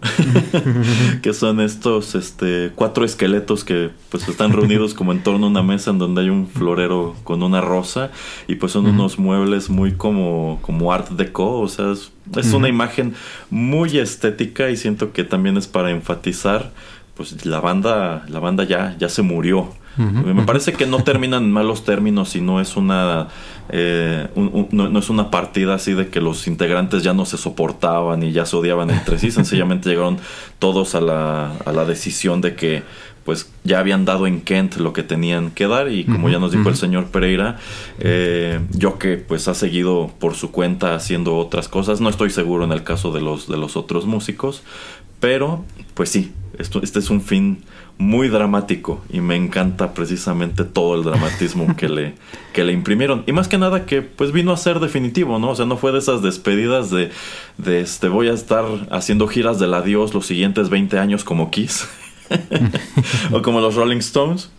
que son estos este, cuatro esqueletos que pues están reunidos como en torno a una mesa en donde hay un florero con una rosa y pues son unos muebles muy como, como art deco, o sea, es, una imagen muy estética y siento que también es para enfatizar pues la banda la banda ya ya se murió me parece que no terminan en malos términos y no es una eh, no, es una partida así de que los integrantes ya no se soportaban y ya se odiaban entre sí. Sencillamente llegaron todos a la, a la decisión de que pues ya habían dado en Kent lo que tenían que dar y como ya nos dijo el señor Pereira, eh, yo que pues ha seguido por su cuenta haciendo otras cosas, no estoy seguro en el caso de los, de los otros músicos, pero pues sí, esto, este es un fin muy dramático y me encanta precisamente todo el dramatismo que le, que le imprimieron. Y más que nada que pues vino a ser definitivo, ¿no? O sea, no fue de esas despedidas de, de este voy a estar haciendo giras del adiós los siguientes 20 años como Kiss. o como los Rolling Stones,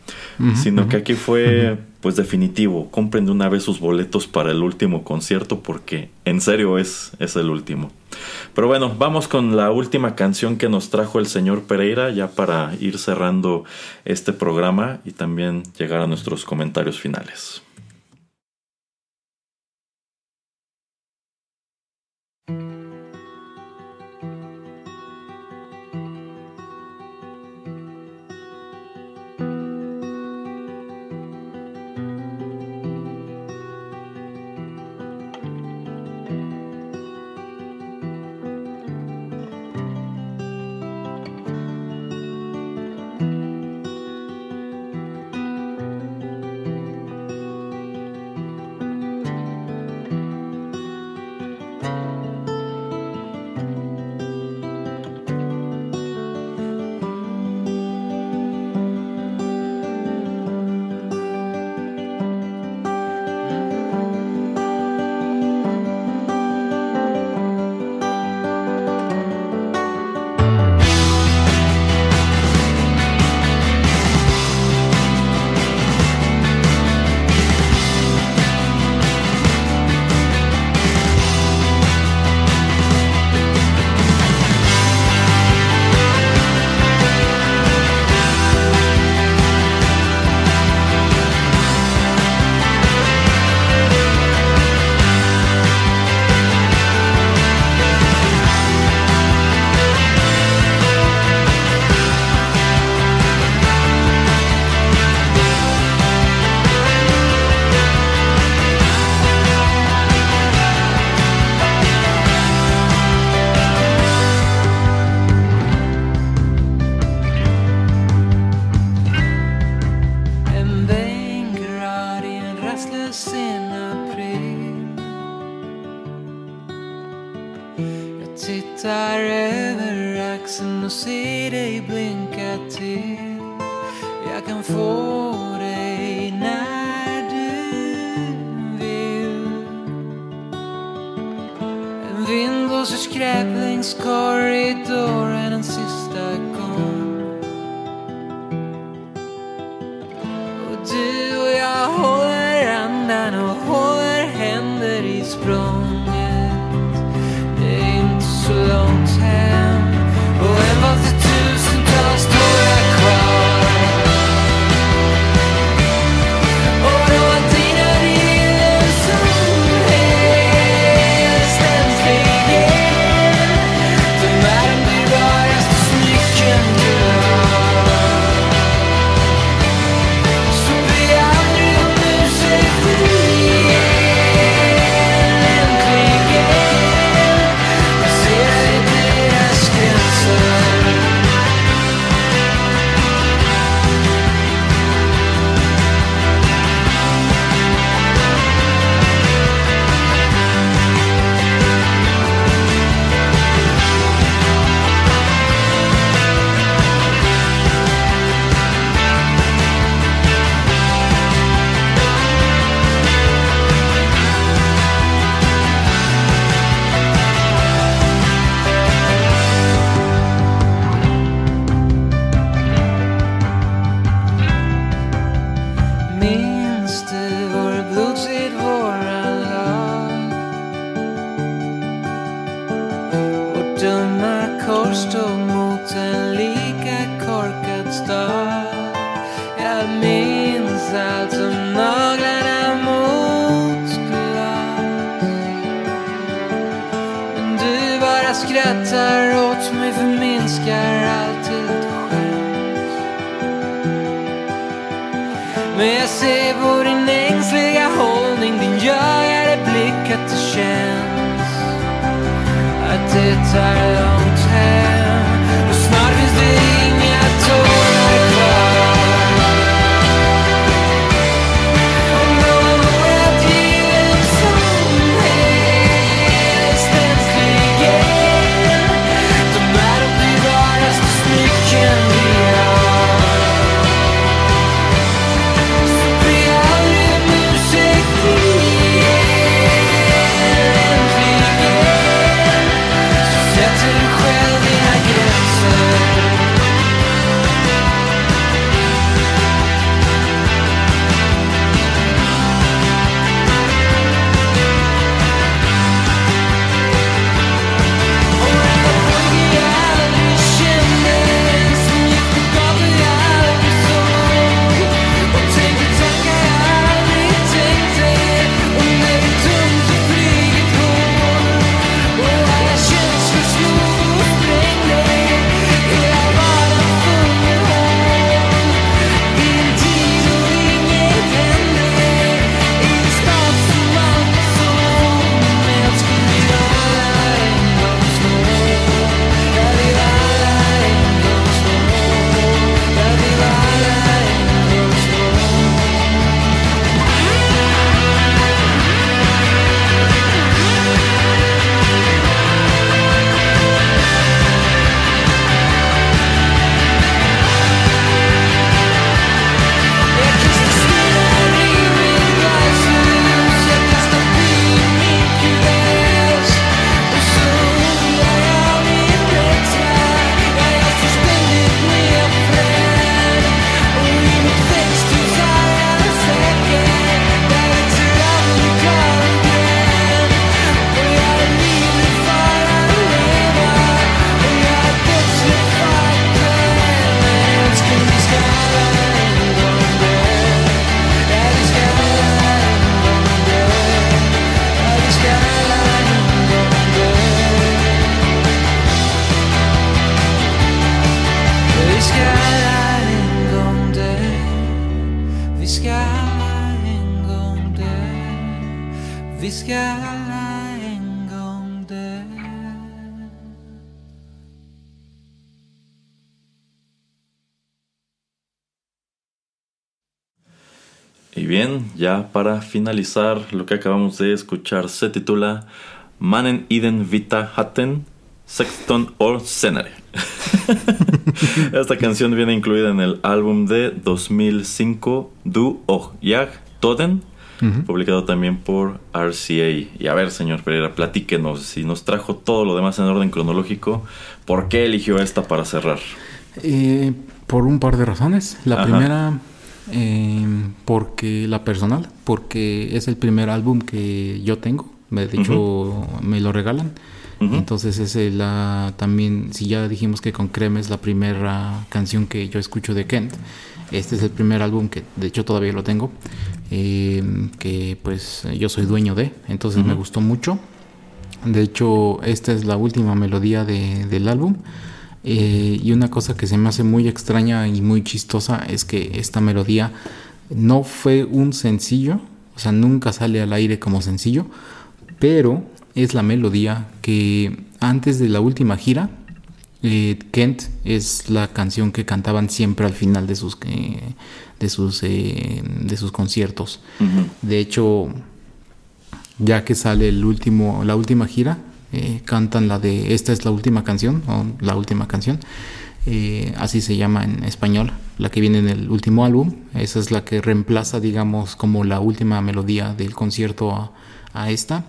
sino que aquí fue pues definitivo. Compren de una vez sus boletos para el último concierto porque en serio es, es el último. Pero bueno, vamos con la última canción que nos trajo el señor Pereira ya para ir cerrando este programa y también llegar a nuestros comentarios finales. Finalizar, lo que acabamos de escuchar se titula Mannen Iden Vita Hatten Sexton or Scenare. Esta canción viene incluida en el álbum de 2005 Du och jag Toden, publicado también por RCA. Y a ver, señor Pereira, platíquenos, si nos trajo todo lo demás en orden cronológico, ¿por qué eligió esta para cerrar? Eh, por un par de razones. La Ajá. primera, eh, porque la personal, porque es el primer álbum que yo tengo. Me- De hecho, me lo regalan. Ujú. Entonces es la, también, si ya dijimos que con Creme es la primera canción que yo escucho de Kent, este es el primer álbum que de hecho todavía lo tengo, eh, que pues yo soy dueño de, entonces me Ujú. gustó mucho. De hecho, esta es la última melodía de- del álbum. Eh, y una cosa que se me hace muy extraña y muy chistosa es que esta melodía no fue un sencillo, o sea, nunca sale al aire como sencillo, pero es la melodía que antes de la última gira, eh, Kent es la canción que cantaban siempre al final de sus, eh, de sus, eh, de sus conciertos. De hecho, ya que sale el último, la última gira, eh, cantan la de esta es la última canción, o la última canción, eh, así se llama en español, la que viene en el último álbum, esa es la que reemplaza, digamos, como la última melodía del concierto a, a esta,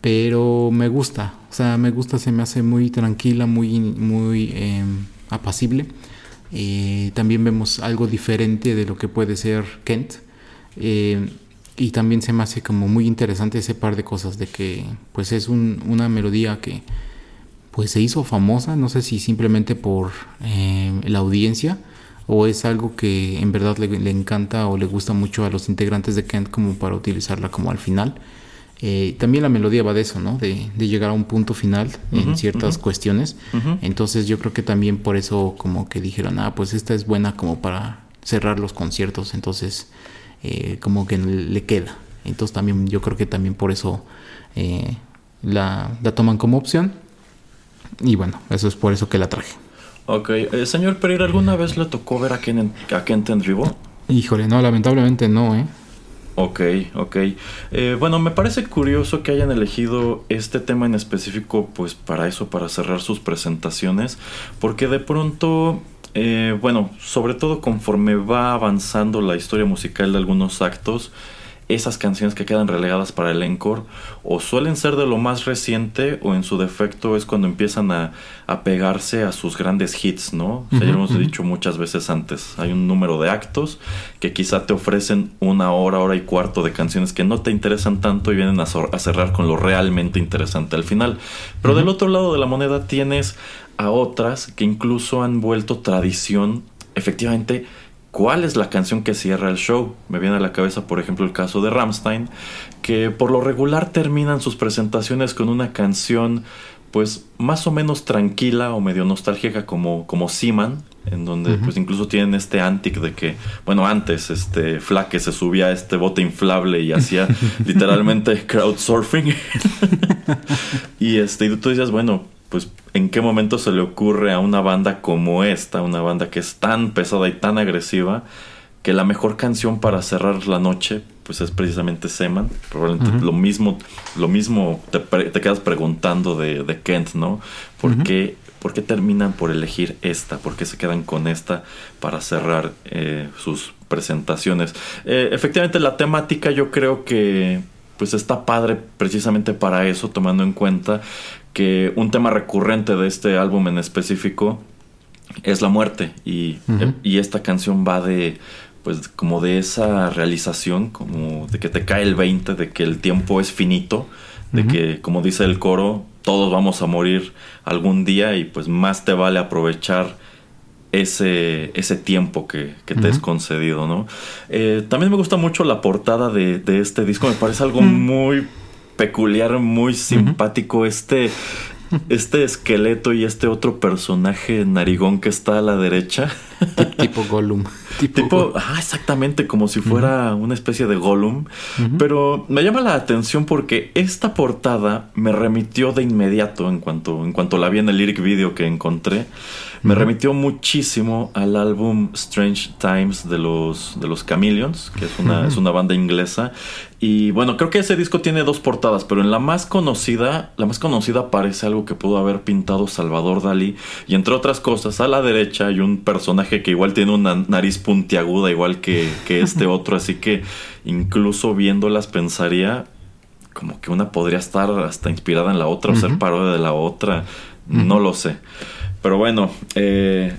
pero me gusta, o sea, me gusta, se me hace muy tranquila, muy, muy eh, apacible. Eh, también vemos algo diferente de lo que puede ser Kent. Y también se me hace como muy interesante ese par de cosas de que pues es un- una melodía que pues se hizo famosa, no sé si simplemente por eh, la audiencia o es algo que en verdad le, le encanta o le gusta mucho a los integrantes de Kent como para utilizarla como al final. Eh, también la melodía va de eso, ¿no? De, de llegar a un punto final en ciertas cuestiones. Entonces yo creo que también por eso como que dijeron, ah, pues esta es buena como para cerrar los conciertos. Entonces eh, como que le queda. Entonces también yo creo que también por eso eh, la, la toman como opción. Y bueno, eso es por eso que la traje. Ok, eh, señor Pereira, ¿alguna vez le tocó ver a Kent en, a Kent en vivo? Híjole, no, lamentablemente no, ¿eh? Ok, ok. Eh, bueno, me parece curioso que hayan elegido este tema en específico, pues para eso, para cerrar sus presentaciones, porque de pronto, eh, bueno, sobre todo conforme va avanzando la historia musical de algunos actos, esas canciones que quedan relegadas para el encore o suelen ser de lo más reciente o en su defecto es cuando empiezan a, a pegarse a sus grandes hits, ¿no? O sea, ya hemos dicho muchas veces antes. Hay un número de actos que quizá te ofrecen una hora, hora y cuarto de canciones que no te interesan tanto y vienen a cerrar con lo realmente interesante al final. Pero del otro lado de la moneda tienes a otras que incluso han vuelto tradición, efectivamente. ¿Cuál es la canción que cierra el show? Me viene a la cabeza, por ejemplo, el caso de Rammstein, que por lo regular terminan sus presentaciones con una canción pues más o menos tranquila o medio nostálgica como, como Seaman, en donde pues incluso tienen este antic de que, bueno, antes este Flaque se subía a este bote inflable y hacía literalmente crowdsurfing. y este, y tú dices, bueno, pues en qué momento se le ocurre a una banda como esta, una banda que es tan pesada y tan agresiva, que la mejor canción para cerrar la noche pues es precisamente Seman. Probablemente lo mismo, lo mismo te, quedas preguntando de, de Kent, ¿no? ¿Por, qué, ¿Por qué terminan por elegir esta? ¿Por qué se quedan con esta para cerrar eh, sus presentaciones? Eh, efectivamente, la temática yo creo que pues está padre precisamente para eso, tomando en cuenta que un tema recurrente de este álbum en específico es la muerte y, Ujú. y esta canción va de pues como de esa realización como de que te cae el 20 de que el tiempo es finito de que como dice el coro todos vamos a morir algún día y pues más te vale aprovechar ese, ese tiempo que, que te es concedido, ¿no? Eh, también me gusta mucho la portada de, de este disco, me parece algo muy peculiar, muy simpático. Este, este esqueleto y este otro personaje narigón que está a la derecha. Tip- tipo Gollum. Tipo, Tipo, ah, exactamente, como si fuera una especie de Gollum. Pero me llama la atención porque esta portada me remitió de inmediato en cuanto, en cuanto la vi en el lyric video que encontré. Me remitió muchísimo al álbum Strange Times de los, de los Chameleons, que es una, es una banda inglesa. Y bueno, creo que ese disco tiene dos portadas, pero en la más conocida, la más conocida aparece algo que pudo haber pintado Salvador Dalí. Y entre otras cosas, a la derecha hay un personaje que igual tiene una nariz puntiaguda, igual que, que este otro. Así que incluso viéndolas pensaría como que una podría estar hasta inspirada en la otra o ser parodia de la otra. No lo sé. Pero bueno, eh,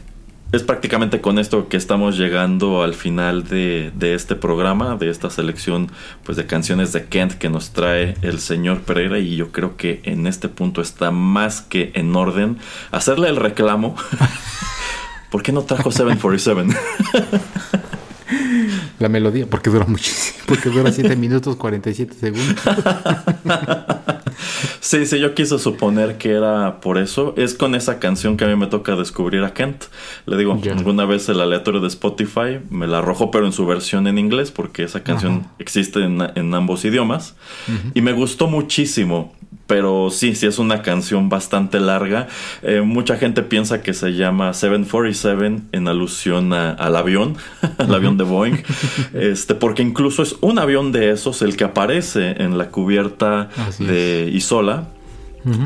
es prácticamente con esto que estamos llegando al final de, de este programa, de esta selección pues, de canciones de Kent que nos trae el señor Pereira. Y yo creo que en este punto está más que en orden hacerle el reclamo. ¿Por qué no trajo 747? La melodía, porque dura muchísimo. Porque dura 7 minutos 47 segundos. Sí, sí, yo quise suponer que era por eso. Es con esa canción que a mí me toca descubrir a Kent. Le digo, alguna vez el aleatorio de Spotify me la arrojó, pero en su versión en inglés, porque esa canción Ajá. existe en, en ambos idiomas. Y me gustó muchísimo. Pero sí, sí es una canción bastante larga. Eh, mucha gente piensa que se llama 747 en alusión a- al avión, al avión de Boeing. Este, porque incluso es un avión de esos el que aparece en la cubierta Así de Isola.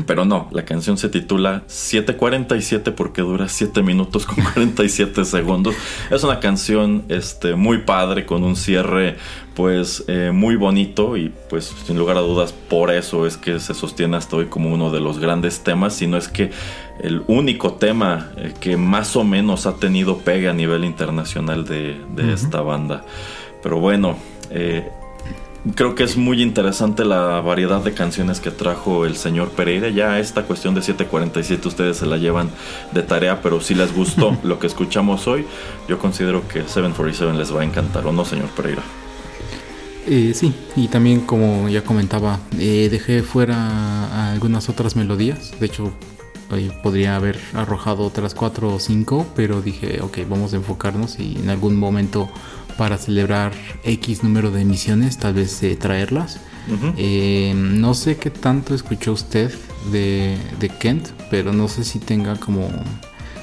Pero no, la canción se titula 747 porque dura 7 minutos con 47 segundos. Es una canción este, muy padre con un cierre pues eh, muy bonito y pues sin lugar a dudas por eso es que se sostiene hasta hoy como uno de los grandes temas, si no es que el único tema eh, que más o menos ha tenido pegue a nivel internacional de, de Ujú. esta banda. Pero bueno, eh, Creo que es muy interesante la variedad de canciones que trajo el señor Pereira. Ya esta cuestión de 747 ustedes se la llevan de tarea, pero si les gustó lo que escuchamos hoy, yo considero que 747 les va a encantar, ¿o no, señor Pereira? Eh, sí, y también como ya comentaba, eh, dejé fuera algunas otras melodías. De hecho, eh, podría haber arrojado otras cuatro o cinco, pero dije, ok, vamos a enfocarnos y en algún momento para celebrar X número de emisiones, tal vez eh, traerlas. Eh, no sé qué tanto escuchó usted de, de Kent, pero no sé si tenga como...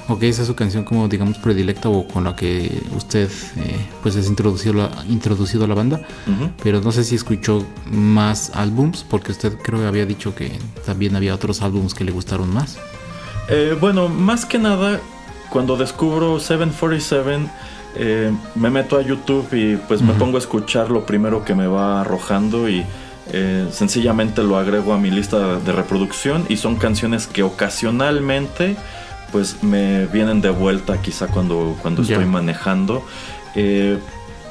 Ok, esa es su canción como digamos predilecta o con la que usted eh, pues es introducido, la- introducido a la banda. Pero no sé si escuchó más álbums, porque usted creo que había dicho que también había otros álbums que le gustaron más. Eh, bueno, más que nada, cuando descubro 747, eh, me meto a YouTube y pues me pongo a escuchar lo primero que me va arrojando y eh, sencillamente lo agrego a mi lista de reproducción y son canciones que ocasionalmente pues me vienen de vuelta quizá cuando, cuando estoy manejando. Eh,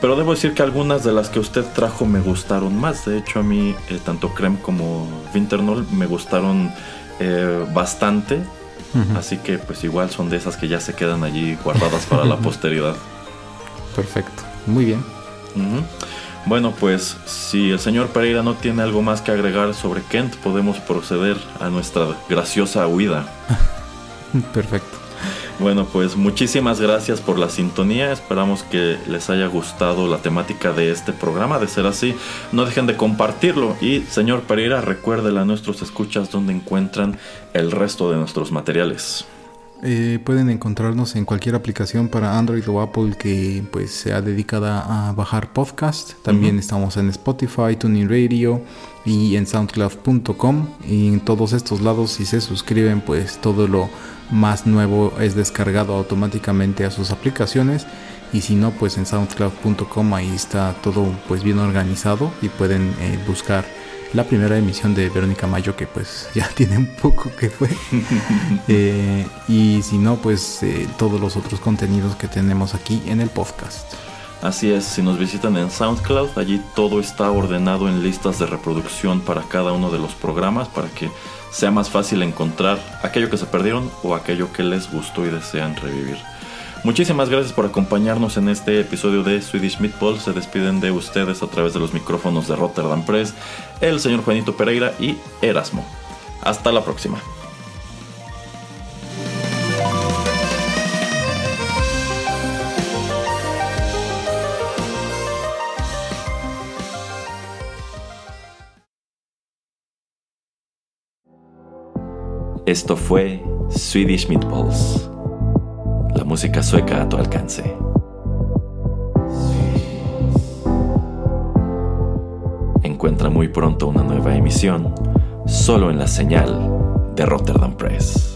pero debo decir que algunas de las que usted trajo me gustaron más. De hecho, a mí, eh, tanto Creme como Vinternol me gustaron eh, bastante. Así que pues igual son de esas que ya se quedan allí guardadas para la posteridad. Perfecto, muy bien. Bueno, pues si el señor Pereira no tiene algo más que agregar sobre Kent, podemos proceder a nuestra graciosa huida. Perfecto. Bueno, pues muchísimas gracias por la sintonía. Esperamos que les haya gustado la temática de este programa. De ser así, no dejen de compartirlo. Y señor Pereira, recuérdele a nuestros escuchas dónde encuentran el resto de nuestros materiales. Eh, pueden encontrarnos en cualquier aplicación para Android o Apple que pues sea dedicada a bajar podcast. También estamos en Spotify, Tuning Radio y en SoundCloud.com. Y en todos estos lados, si se suscriben, pues todo lo más nuevo es descargado automáticamente a sus aplicaciones. Y si no, pues en SoundCloud.com ahí está todo pues bien organizado y pueden eh, buscar la primera emisión de Verónica Mayo que pues ya tiene un poco que fue. Eh, y si no, pues eh, todos los otros contenidos que tenemos aquí en el podcast. Así es, si nos visitan en SoundCloud, allí todo está ordenado en listas de reproducción para cada uno de los programas para que sea más fácil encontrar aquello que se perdieron o aquello que les gustó y desean revivir. Muchísimas gracias por acompañarnos en este episodio de Swedish Meatball. Se despiden de ustedes a través de los micrófonos de Rotterdam Press, el señor Juanito Pereira y Erasmo. Hasta la próxima. Esto fue Swedish Meatballs. La música sueca a tu alcance. encuentra muy pronto una nueva emisión, solo en la señal de Rotterdam Press.